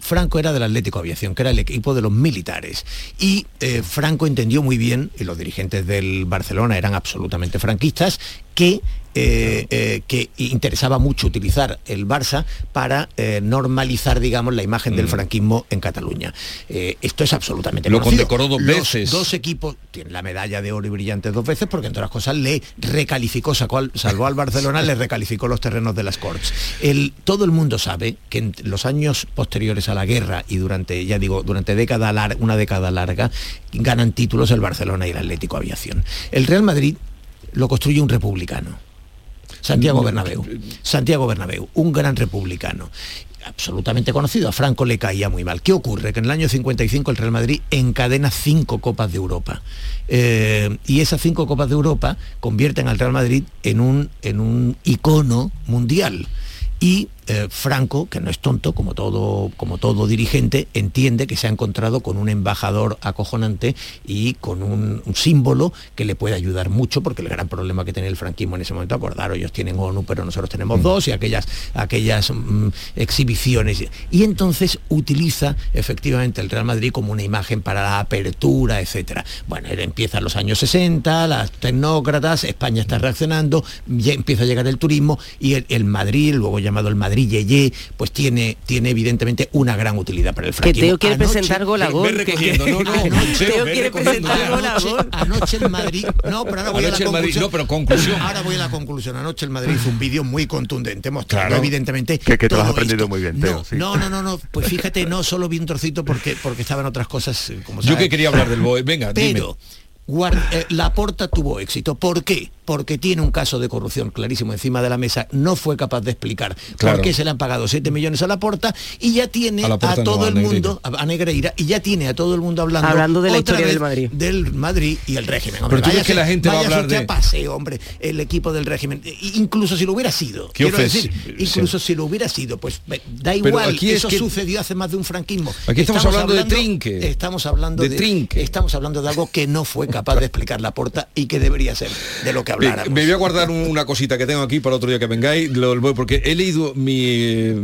Franco era del Atlético Aviación, que era el equipo de los militares. Y eh, Franco entendió muy bien, y los dirigentes del Barcelona eran absolutamente franquistas, que eh, eh, que interesaba mucho utilizar el Barça para eh, normalizar, digamos, la imagen del mm. franquismo en Cataluña. esto es absolutamente Lo condecoró dos veces. Dos equipos tienen la medalla de oro y brillante dos veces porque entre otras cosas le recalificó, sacó salvó al Barcelona, le recalificó los terrenos de las Corts. El, todo el mundo sabe que en los años posteriores a la guerra y durante, ya digo, durante década una década larga, ganan títulos el Barcelona y el Atlético Aviación. El Real Madrid lo construye un republicano Santiago Bernabéu. Santiago Bernabéu, un gran republicano absolutamente conocido. A Franco le caía muy mal. ¿Qué ocurre? Que en el año 55 el Real Madrid encadena cinco Copas de Europa. Eh, y esas cinco Copas de Europa convierten al Real Madrid en un, en un icono mundial. Y eh, Franco, que no es tonto, como todo, como todo dirigente, entiende que se ha encontrado con un embajador acojonante y con un, símbolo que le puede ayudar mucho, porque el gran problema que tiene el franquismo en ese momento, acordaros, ellos tienen ONU, pero nosotros tenemos mm. dos, y aquellas, aquellas mm, exhibiciones. Y entonces utiliza efectivamente el Real Madrid como una imagen para la apertura, etc. Bueno, él empieza en los años 60, las tecnócratas, España está reaccionando, ya empieza a llegar el turismo y el Madrid, luego llamado el Madrid, Madrid Yeye, pues tiene, tiene evidentemente una gran utilidad para el Que franquismo. Teo quiere Anoche- presentar gol a gol. que- que- Teo quiere presentar gol a gol. Anoche el Madrid, no, pero ahora voy Anoche a la Madrid, conclusión. no, pero conclusión. Ahora voy a la conclusión. Anoche el Madrid hizo un vídeo muy contundente, mostrando Claro. evidentemente Que, que te lo has aprendido esto. muy bien, No, Teo. sí. no, no, no, no, pues fíjate, no solo vi un trocito porque porque estaban otras cosas eh, como Yo sabes. que quería hablar del BOE. Venga, dime. Pero Guar- eh, Laporta tuvo éxito. ¿Por qué? Porque tiene un caso de corrupción clarísimo encima de la mesa. No fue capaz de explicar Claro. por qué se le han pagado 7 millones a Laporta y ya tiene A a, Laporta no, todo a el mundo, a, Negreira, y ya tiene a todo el mundo hablando, Hablando de la otra historia vez del Madrid. Del Madrid y el régimen. Pero tú ves que la gente va a hablar de- a paseo, hombre, el equipo del régimen. I- Incluso si lo hubiera sido. Qué Quiero decir, incluso si lo hubiera sido, pues da igual. aquí es Eso que- sucedió hace más de un franquismo. Aquí estamos hablando de trinque. Estamos hablando De de, trinque. Estamos hablando de algo que no fue capaz de explicar la porta y que debería ser de lo que habláramos. me voy a guardar un- una cosita que tengo aquí para otro día que vengáis, porque he leído mi eh,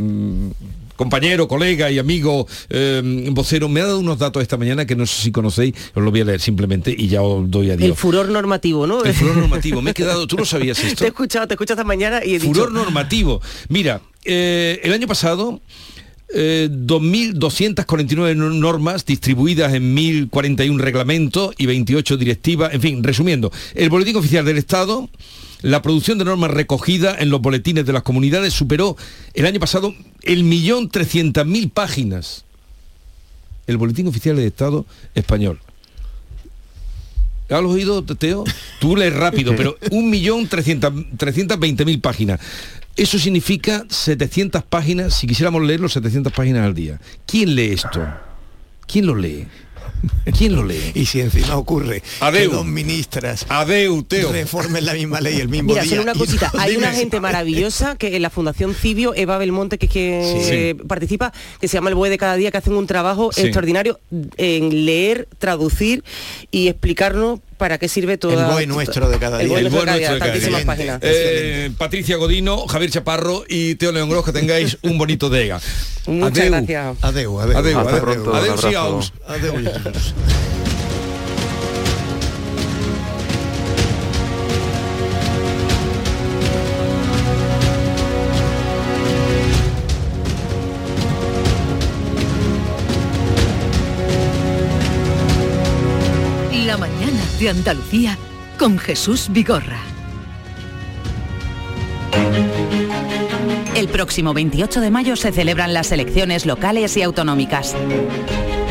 compañero, colega y amigo eh, vocero, me ha dado unos datos esta mañana que no sé si conocéis, os lo voy a leer simplemente y ya os doy adiós. El furor normativo, ¿no? El furor normativo, me he quedado, tú no sabías esto. Te he escuchado, te he escuchado esta mañana y he Furor dicho... normativo. Mira, eh, el año pasado, eh, 2.249 no- normas distribuidas en 1.041 reglamentos y 28 directivas. En fin, resumiendo, el Boletín Oficial del Estado, la producción de normas recogida en los boletines de las comunidades superó el año pasado el millón trescientas mil páginas. El Boletín Oficial del Estado español. ¿Has oído, Teo? Tú lees rápido, pero un millón trescientas veinte mil páginas. Eso significa 700 páginas, si quisiéramos leerlo, 700 páginas al día. ¿Quién lee esto? ¿Quién lo lee? ¿Quién lo lee? Y si encima ocurre Adeu. que dos ministras Adeu, Teo. reformen la misma ley el mismo Mira, día. solo una cosita, no- hay una gente maravillosa que en la Fundación Cibio, Eva Belmonte, que, es que Sí. eh, participa, que se llama El Bue de cada día, que hacen un trabajo Sí. extraordinario en leer, traducir y explicarnos para qué sirve toda... El BOE nuestro de cada El día. BOE El nuestro de cada BOE día, nuestro de cada tantísimas día. páginas. Eh, Patricia Godino, Javier Chaparro y Teo León Gros, que tengáis un bonito día. Muchas Adeu. gracias. Adeu, adeu. Adeu, Hasta adeu, pronto, un adeu, abrazo. siaus. Adeu. de Andalucía con Jesús Vigorra. El próximo 28 de mayo se celebran las elecciones locales y autonómicas.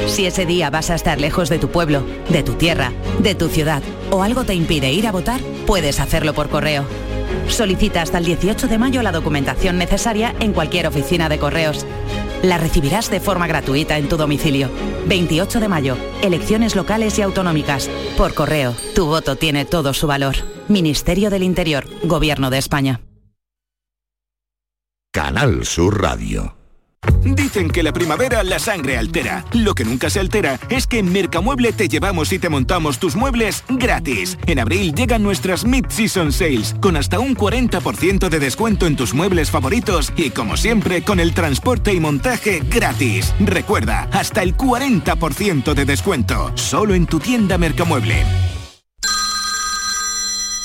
Si ese día vas a estar lejos de tu pueblo, de tu tierra, de tu ciudad o algo te impide ir a votar, puedes hacerlo por correo. Solicita hasta el 18 de mayo la documentación necesaria en cualquier oficina de correos. La recibirás de forma gratuita en tu domicilio. 28 de mayo, elecciones locales y autonómicas. Por correo, tu voto tiene todo su valor. Ministerio del Interior, Gobierno de España. Canal Sur Radio. Dicen que la primavera la sangre altera. Lo que nunca se altera es que en Mercamueble te llevamos y te montamos tus muebles gratis. En abril llegan nuestras Mid-Season Sales con hasta un 40% de descuento en tus muebles favoritos y como siempre con el transporte y montaje gratis. Recuerda, hasta el 40% de descuento. Solo en tu tienda Mercamueble.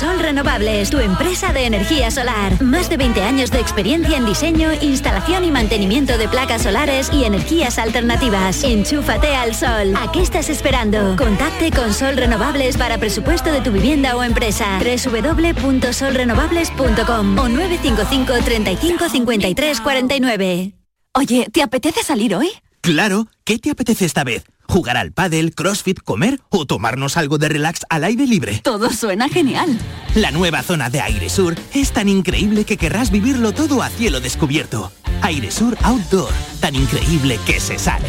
Sol Renovables, tu empresa de energía solar. Más de 20 años de experiencia en diseño, instalación y mantenimiento de placas solares y energías alternativas. Enchúfate al sol. ¿A qué estás esperando? Contacte con Sol Renovables para presupuesto de tu vivienda o empresa. www.solrenovables.com o 955 35 53 49. Oye, ¿te apetece salir hoy? Claro, ¿qué te apetece esta vez? Jugar al pádel, crossfit, comer o tomarnos algo de relax al aire libre. Todo suena genial. La nueva zona de Aire Sur es tan increíble que querrás vivirlo todo a cielo descubierto. Aire Sur Outdoor, tan increíble que se sale.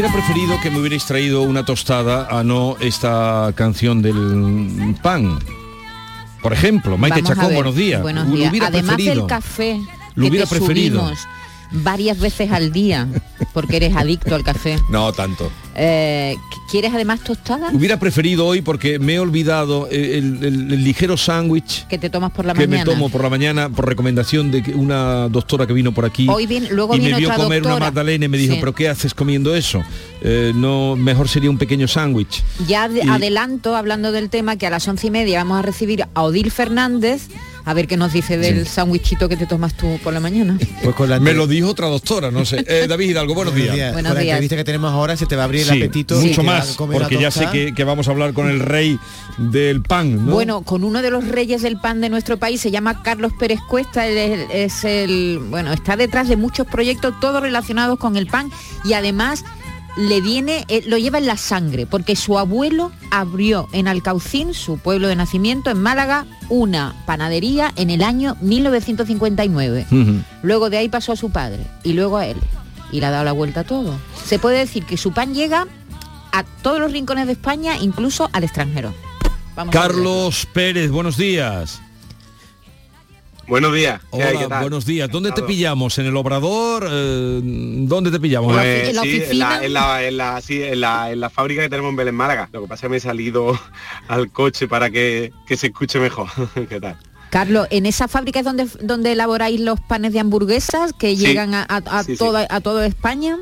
Hubiera preferido que me hubierais traído una tostada a no esta canción del pan. Por ejemplo, Maite Vamos a Chacón, ver. buenos días. Buenos Lo días. hubiera Además preferido. del café Lo que hubiera te preferido. subimos varias veces al día, porque eres adicto al café. No tanto. Eh, ¿Quieres además tostadas Hubiera preferido hoy porque me he olvidado el, el- el ligero sándwich que te tomas por la que mañana? me tomo por la mañana por recomendación de que una doctora que vino por aquí Hoy viene- luego y me vio otra comer una magdalena y me dijo Sí. pero qué haces comiendo eso Eh, no mejor sería un pequeño sándwich Ya Y- adelanto, hablando del tema, que a las once y media vamos a recibir a Odil Fernández, a ver qué nos dice del sándwichito que te tomas tú por la mañana. Pues con la me lo dijo otra doctora no sé Eh, David Hidalgo buenos días, Buenos con la días. entrevista que tenemos ahora se te va a abrir el Sí, apetito. mucho más porque ya sé que, que vamos a hablar con el rey del pan ¿no? Bueno, con uno de los reyes del pan de nuestro país, se llama Carlos Pérez Cuesta, él es, es el, bueno, está detrás de muchos proyectos, todos relacionados con el pan y además le viene, eh, lo lleva en la sangre, porque su abuelo abrió en Alcaucín, su pueblo de nacimiento, en Málaga, una panadería en el año 1959. Ujú. Luego de ahí pasó a su padre y luego a él. Y le ha dado la vuelta a todo. Se puede decir que su pan llega a todos los rincones de España, incluso al extranjero. Vamos. Carlos Pérez buenos días Buenos días. ¿Qué hay? Hola, ¿Qué tal? buenos días. ¿Dónde te pillamos? ¿En el Obrador? Eh, ¿Dónde te pillamos? Pues sí, en la, en la- en la- sí, en la- en la fábrica que tenemos en Belén Málaga. Lo que pasa es que me he salido al coche para que, que se escuche mejor. ¿Qué tal? Carlos, ¿en esa fábrica es donde, donde elaboráis los panes de hamburguesas que Sí. llegan a, a- a Sí, sí. toda, a toda España?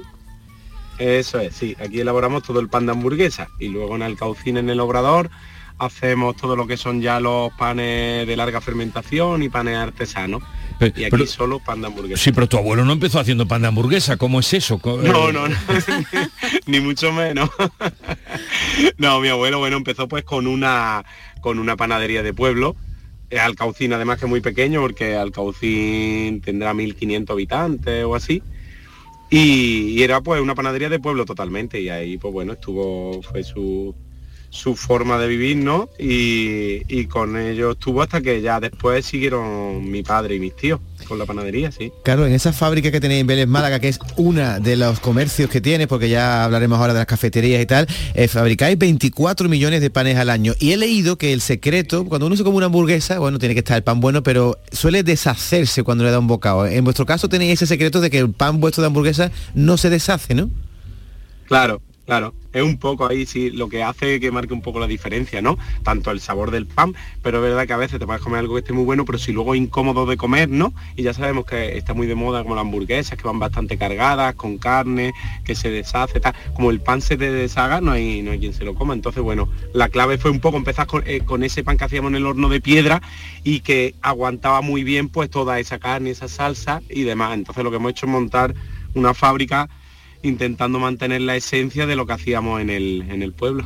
Eso es, sí. Aquí elaboramos todo el pan de hamburguesa y luego en Alcaucín, en el Obrador, hacemos todo lo que son ya los panes de larga fermentación y panes artesanos. Pe- Y aquí pero- solo pan de hamburguesa. Sí, pero tu abuelo no empezó haciendo pan de hamburguesa. ¿Cómo es eso? Co- No, eh, no, no. ni mucho menos. no, mi abuelo, bueno, empezó pues con una con una panadería de pueblo. Eh, Alcaucín además que es muy pequeño porque Alcaucín tendrá 1500 habitantes o así. Y, y era pues una panadería de pueblo totalmente y ahí pues bueno, estuvo fue su su forma de vivir, ¿no? Y, y con ello estuvo hasta que ya después siguieron mi padre y mis tíos con la panadería, sí. Claro, en esa fábrica que tenéis en Vélez Málaga, que es una de los comercios que tiene, porque ya hablaremos ahora de las cafeterías y tal, eh, fabricáis 24 millones de panes al año. Y he leído que el secreto, cuando uno se come una hamburguesa, bueno, tiene que estar el pan bueno, pero suele deshacerse cuando le da un bocado. En vuestro caso tenéis ese secreto de que el pan vuestro de hamburguesa no se deshace, ¿no? Claro, claro. Es un poco ahí sí lo que hace que marque un poco la diferencia, ¿no? Tanto el sabor del pan, pero es verdad que a veces te puedes comer algo que esté muy bueno, pero si luego es incómodo de comer, ¿no? Y ya sabemos que está muy de moda como las hamburguesas, que van bastante cargadas, con carne, que se deshace, tal. Como el pan se te deshaga, no hay, no hay quien se lo coma. Entonces, bueno, la clave fue un poco empezar con, eh, con ese pan que hacíamos en el horno de piedra y que aguantaba muy bien pues toda esa carne, esa salsa y demás. Entonces lo que hemos hecho es montar una fábrica intentando mantener la esencia de lo que hacíamos en el, en el pueblo.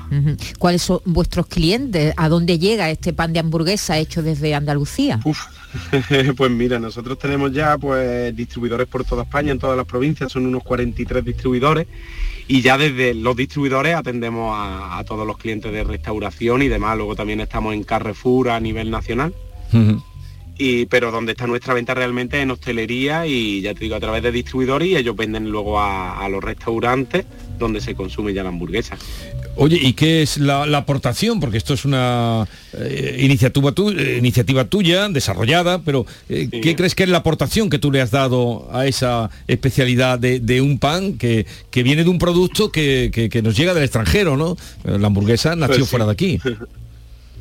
¿Cuáles son vuestros clientes? ¿A dónde llega este pan de hamburguesa hecho desde Andalucía? pues mira, nosotros tenemos ya pues distribuidores por toda España, en todas las provincias, son unos 43 distribuidores y ya desde los distribuidores atendemos a, a todos los clientes de restauración y demás. Luego también estamos en Carrefour a nivel nacional. Y pero donde está nuestra venta realmente en hostelería y ya te digo a través de distribuidores y ellos venden luego a, a los restaurantes donde se consume ya la hamburguesa. Oye, ¿y qué es la, la aportación? Porque esto es una eh, iniciativa, tu- eh, iniciativa tuya, desarrollada, pero eh, ¿qué crees que es la aportación que tú le has dado a esa especialidad de, de un pan que, que viene de un producto que, que- que nos llega del extranjero, ¿no? La hamburguesa nació Pues sí. fuera de aquí.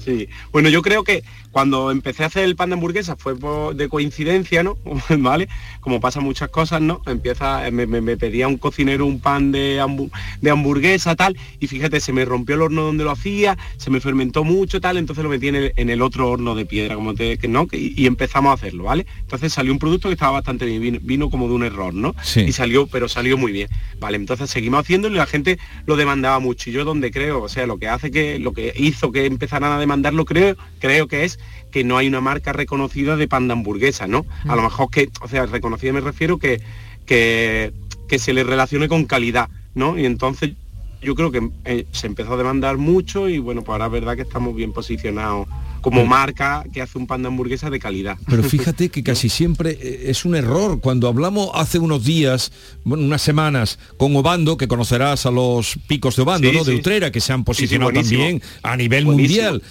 Sí, bueno, yo creo que cuando empecé a hacer el pan de hamburguesa fue por- de coincidencia, ¿no? ¿Vale? Como pasan muchas cosas, ¿no? Empieza, me, me- me pedía un cocinero un pan de, hambu- de hamburguesa, tal, y fíjate, se me rompió el horno donde lo hacía, se me fermentó mucho, tal, entonces lo metí en el, en el otro horno de piedra, como te, que, ¿no? Y, y empezamos a hacerlo, ¿vale? Entonces salió un producto que estaba bastante bien, vino, vino como de un error, ¿no? Sí. Y salió, pero salió muy bien. Vale, entonces seguimos haciéndolo y la gente lo demandaba mucho. Y yo donde creo, o sea, lo que hace que, lo que hizo que empezaran a demandarlo, creo, creo que es que no hay una marca reconocida de pan de hamburguesa, ¿no? A lo mejor que, o sea, reconocida me refiero que, que, que se le relacione con calidad, ¿no? Y entonces yo creo que eh, se empezó a demandar mucho y bueno, pues ahora es verdad que estamos bien posicionados como marca que hace un pan de hamburguesa de calidad. Pero fíjate que casi siempre eh, es un error. Cuando hablamos hace unos días, bueno, unas semanas, con Obando, que conocerás a los picos de Obando, Sí, ¿no? De. Utrera, que se han sí, posicionado también a nivel Buenísimo. mundial.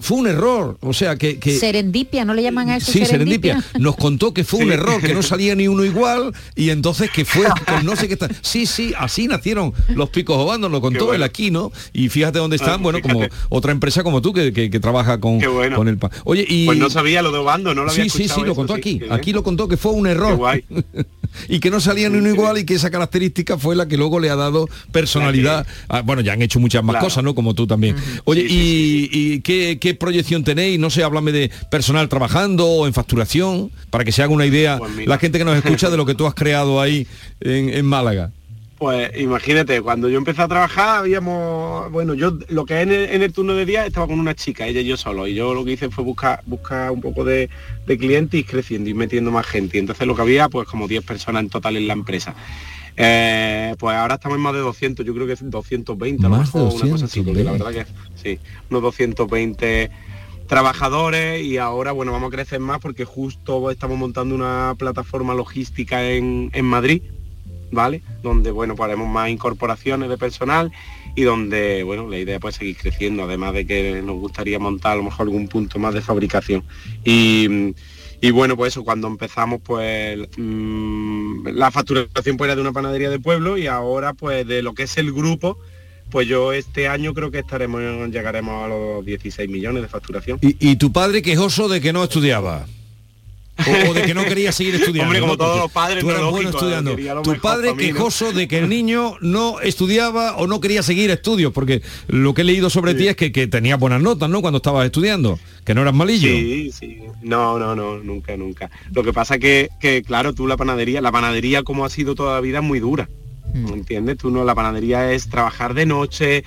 Fue un error, o sea que... que Serendipia, ¿no le llaman a eso Sí, Serendipia. Nos contó que fue un error, que no salía ni uno igual y entonces que fue con no sé qué está. Sí, sí, así nacieron los picos Obando, lo contó bueno. el Aquino y fíjate dónde están, Ah, bueno, como otra empresa como tú que, que- que trabaja con, Qué bueno. con el pan. Oye, y Pues no sabía lo de Obando, no lo había Sí, sí, sí, lo contó sí, aquí. Aquí lo contó que fue un error. Qué guay. y que no salía ni uno igual y que esa característica fue la que luego le ha dado personalidad. Ah, bueno, ya han hecho muchas más Claro. cosas, ¿no? Como tú también. Oye, y, y qué, qué proyección tenéis? No sé, háblame de personal trabajando o en facturación, para que se haga una idea Pues la gente que nos escucha de lo que tú has creado ahí en, en Málaga. Pues imagínate, cuando yo empecé a trabajar habíamos, bueno, yo lo que en el, en el turno de día estaba con una chica, ella y yo solo, y yo lo que hice fue buscar, buscar un poco de, de clientes y ir creciendo y metiendo más gente. Y entonces lo que había, pues como 10 personas en total en la empresa. Eh, pues ahora estamos en más de 200, yo creo que es 220 a lo mejor, una cosa así, porque la 220. verdad que sí, unos 220 trabajadores y ahora bueno vamos a crecer más porque justo estamos montando una plataforma logística en, Madrid ¿vale? Donde, bueno, pues haremos más incorporaciones de personal y donde, bueno, la idea pues seguir creciendo, además de que nos gustaría montar a lo mejor algún punto más de fabricación. Y, y bueno, pues eso, cuando empezamos, pues mm, la facturación pues era de una panadería de pueblo y ahora pues de lo que es el grupo, pues yo este año creo que estaremos, llegaremos a los 16 millones de facturación. Y, y tu padre quejoso de que no estudiaba. O, o de que no quería seguir estudiando. Hombre, como ¿no? todos los padres, Tú eras bueno lógico, estudiando. Tu padre quejoso de que el niño no estudiaba o no quería seguir estudios, porque lo que he leído sobre ti es que, que tenías buenas notas, ¿no? Cuando estabas estudiando, que no eras malillo. Sí, sí. No, no, no, nunca, nunca. Lo que pasa que, que, claro, tú la panadería, la panadería como ha sido toda la vida es muy dura. ¿Entiendes? Tú no, la panadería es trabajar de noche.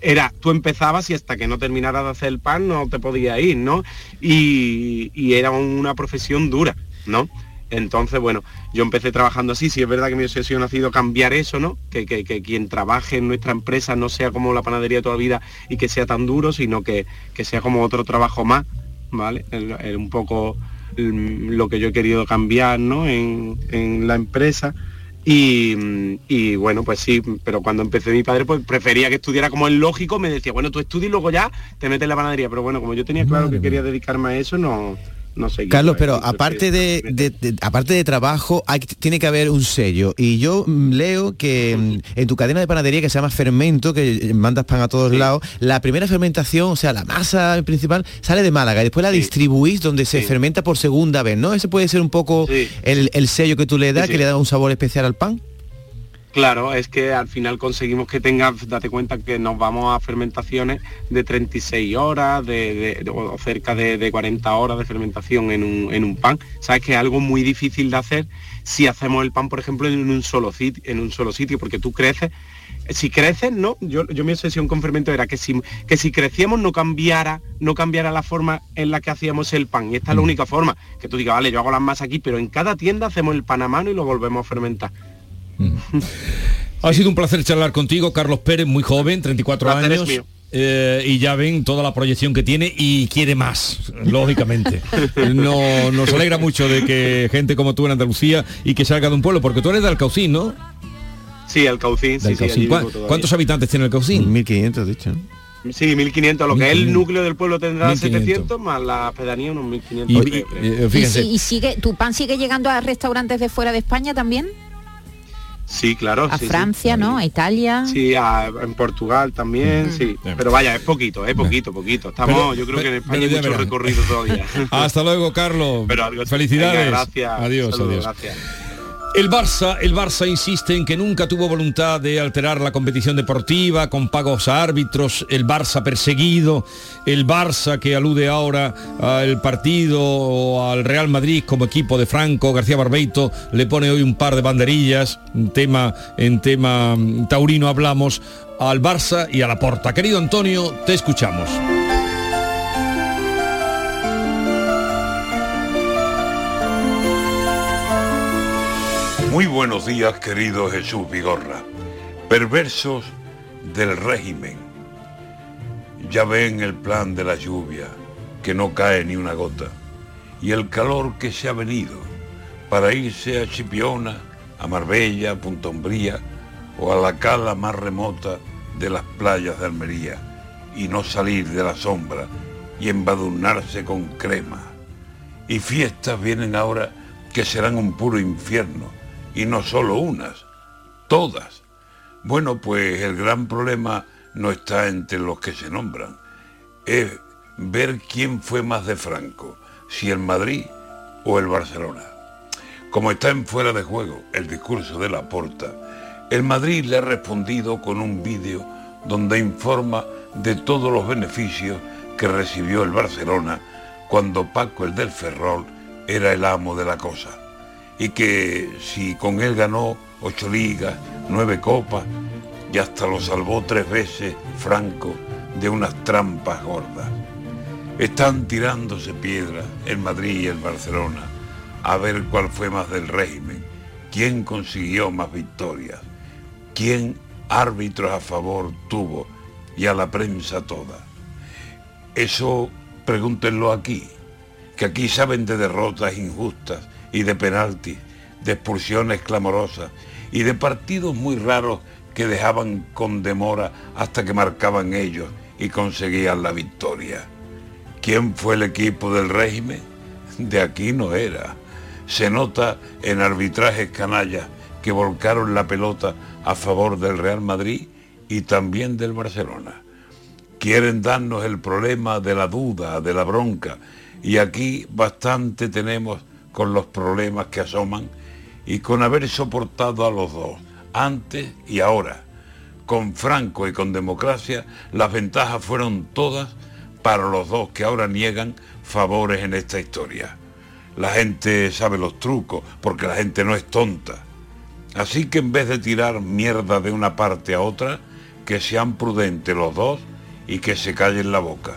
Era, tú empezabas y hasta que no terminaras de hacer el pan no te podías ir, ¿no? Y, era una profesión dura, ¿no? Entonces, bueno, yo empecé trabajando así, sí es verdad que mi obsesión ha sido cambiar eso, ¿no? Que, que- que quien trabaje en nuestra empresa no sea como la panadería de toda vida y que sea tan duro, sino que, que sea como otro trabajo más, ¿vale? Un poco mm, lo que yo he querido cambiar, ¿no? En, en la empresa. Y, y, bueno, pues sí, pero cuando empecé mi padre, pues prefería que estudiara como es lógico, me decía, bueno, tú estudia y luego ya te metes en la panadería. Pero bueno, como yo tenía claro que quería dedicarme a eso, no, no sé. Carlos, pero aparte de, de- de- aparte de trabajo, hay, tiene que haber un sello. Y yo mm, leo que mm, en tu cadena de panadería que se llama Fermento, que mandas pan a todos lados, la primera fermentación, o sea, la masa principal, sale de Málaga y después la distribuís donde se fermenta por segunda vez, ¿no? Ese puede ser un poco el, el sello que tú le das, que le da un sabor especial al pan. Claro, es que al final conseguimos que tenga, date cuenta que nos vamos a fermentaciones de 36 horas, de, de- de- o cerca de, de 40 horas de fermentación en un, en un pan. Sabes que es algo muy difícil de hacer si hacemos el pan, por ejemplo, en un solo sitio, en un solo sitio, porque tú creces. Si creces, no, yo, yo mi obsesión con fermento era que si, que si crecíamos no cambiara, no cambiara la forma en la que hacíamos el pan. Y esta es la única forma, que tú digas, vale, yo hago las masas aquí, pero en cada tienda hacemos el pan a mano y lo volvemos a fermentar. Ha sido un placer charlar contigo, Carlos Pérez, muy joven, 34 Placer es años. mío. eh, y ya ven toda la proyección que tiene y quiere más, lógicamente. No, nos alegra mucho de que gente como tú en Andalucía y que salga de un pueblo, porque tú eres de Alcaucín, ¿no? Sí, Alcaucín. Sí, Del sí, Caucín. allí ¿Cuá- vivo todavía. ¿Cuántos habitantes tiene el Caucín? 1500, dicho. Sí, 1500, lo que es el 1500. núcleo del pueblo tendrá 1500. 700, más la pedanía unos 1500. Y- creo, creo. eh, ¿Y, fíjense, si- y sigue, tu pan sigue llegando a restaurantes de fuera de España también? Sí, claro. A sí, sí. Francia, ¿no? A Italia. Sí, a- en Portugal también, sí. Pero vaya, es poquito, es poquito, poquito. Estamos, Pero- yo creo que en pero- España pero hay mucho verán. recorrido todavía. Hasta luego, Carlos. Pero algo- Felicidades. Venga, gracias. Adiós, Saludos, adiós. Gracias. El Barça, el Barça insiste en que nunca tuvo voluntad de alterar la competición deportiva con pagos a árbitros, el Barça perseguido, el Barça que alude ahora al partido o al Real Madrid como equipo de Franco, García Barbeito le pone hoy un par de banderillas, tema en tema mm, taurino hablamos al Barça y a la Porta. Querido Antonio, te escuchamos. Muy buenos días, querido Jesús Vigorra. Perversos del régimen. Ya ven el plan de la lluvia, que no cae ni una gota, y el calor que se ha venido para irse a Chipiona, a Marbella, a Punta Umbría o a la cala más remota de las playas de Almería y no salir de la sombra y embadurnarse con crema. Y fiestas vienen ahora que serán un puro infierno, y no solo unas, todas. Bueno, pues el gran problema no está entre los que se nombran, es ver quién fue más de Franco, si el Madrid o el Barcelona. Como está en fuera de juego el discurso de la Porta, el Madrid le ha respondido con un vídeo donde informa de todos los beneficios que recibió el Barcelona cuando Paco el del Ferrol era el amo de la cosa. Y que si con él ganó ocho ligas, nueve copas y hasta lo salvó tres veces Franco de unas trampas gordas. Están tirándose piedras el Madrid y el Barcelona a ver cuál fue más del régimen, quién consiguió más victorias, quién árbitros a favor tuvo y a la prensa toda. Eso pregúntenlo aquí, que aquí saben de derrotas injustas y de penaltis, de expulsiones clamorosas y de partidos muy raros que dejaban con demora hasta que marcaban ellos y conseguían la victoria. ¿Quién fue el equipo del régimen? De aquí no era. Se nota en arbitrajes canallas que volcaron la pelota a favor del Real Madrid y también del Barcelona. Quieren darnos el problema de la duda, de la bronca, y aquí bastante tenemos con los problemas que asoman y con haber soportado a los dos, antes y ahora. Con Franco y con democracia, las ventajas fueron todas para los dos que ahora niegan favores en esta historia. La gente sabe los trucos porque la gente no es tonta. Así que en vez de tirar mierda de una parte a otra, que sean prudentes los dos y que se callen la boca.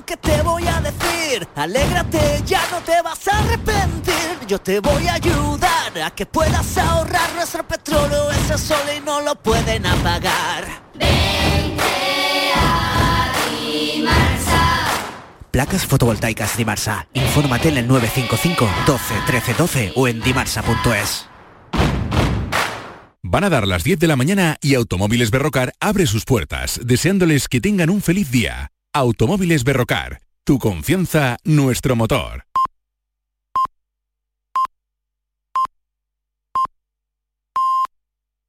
lo que te voy a decir. Alégrate, ya no te vas a arrepentir. Yo te voy a ayudar a que puedas ahorrar nuestro petróleo. Ese sol y no lo pueden apagar. Placas fotovoltaicas Dimarsa. Infórmate en el 955 12 13 12 o en dimarsa.es. Van a dar las 10 de la mañana y Automóviles Berrocar abre sus puertas, deseándoles que tengan un feliz día. Automóviles Berrocar, tu confianza, nuestro motor.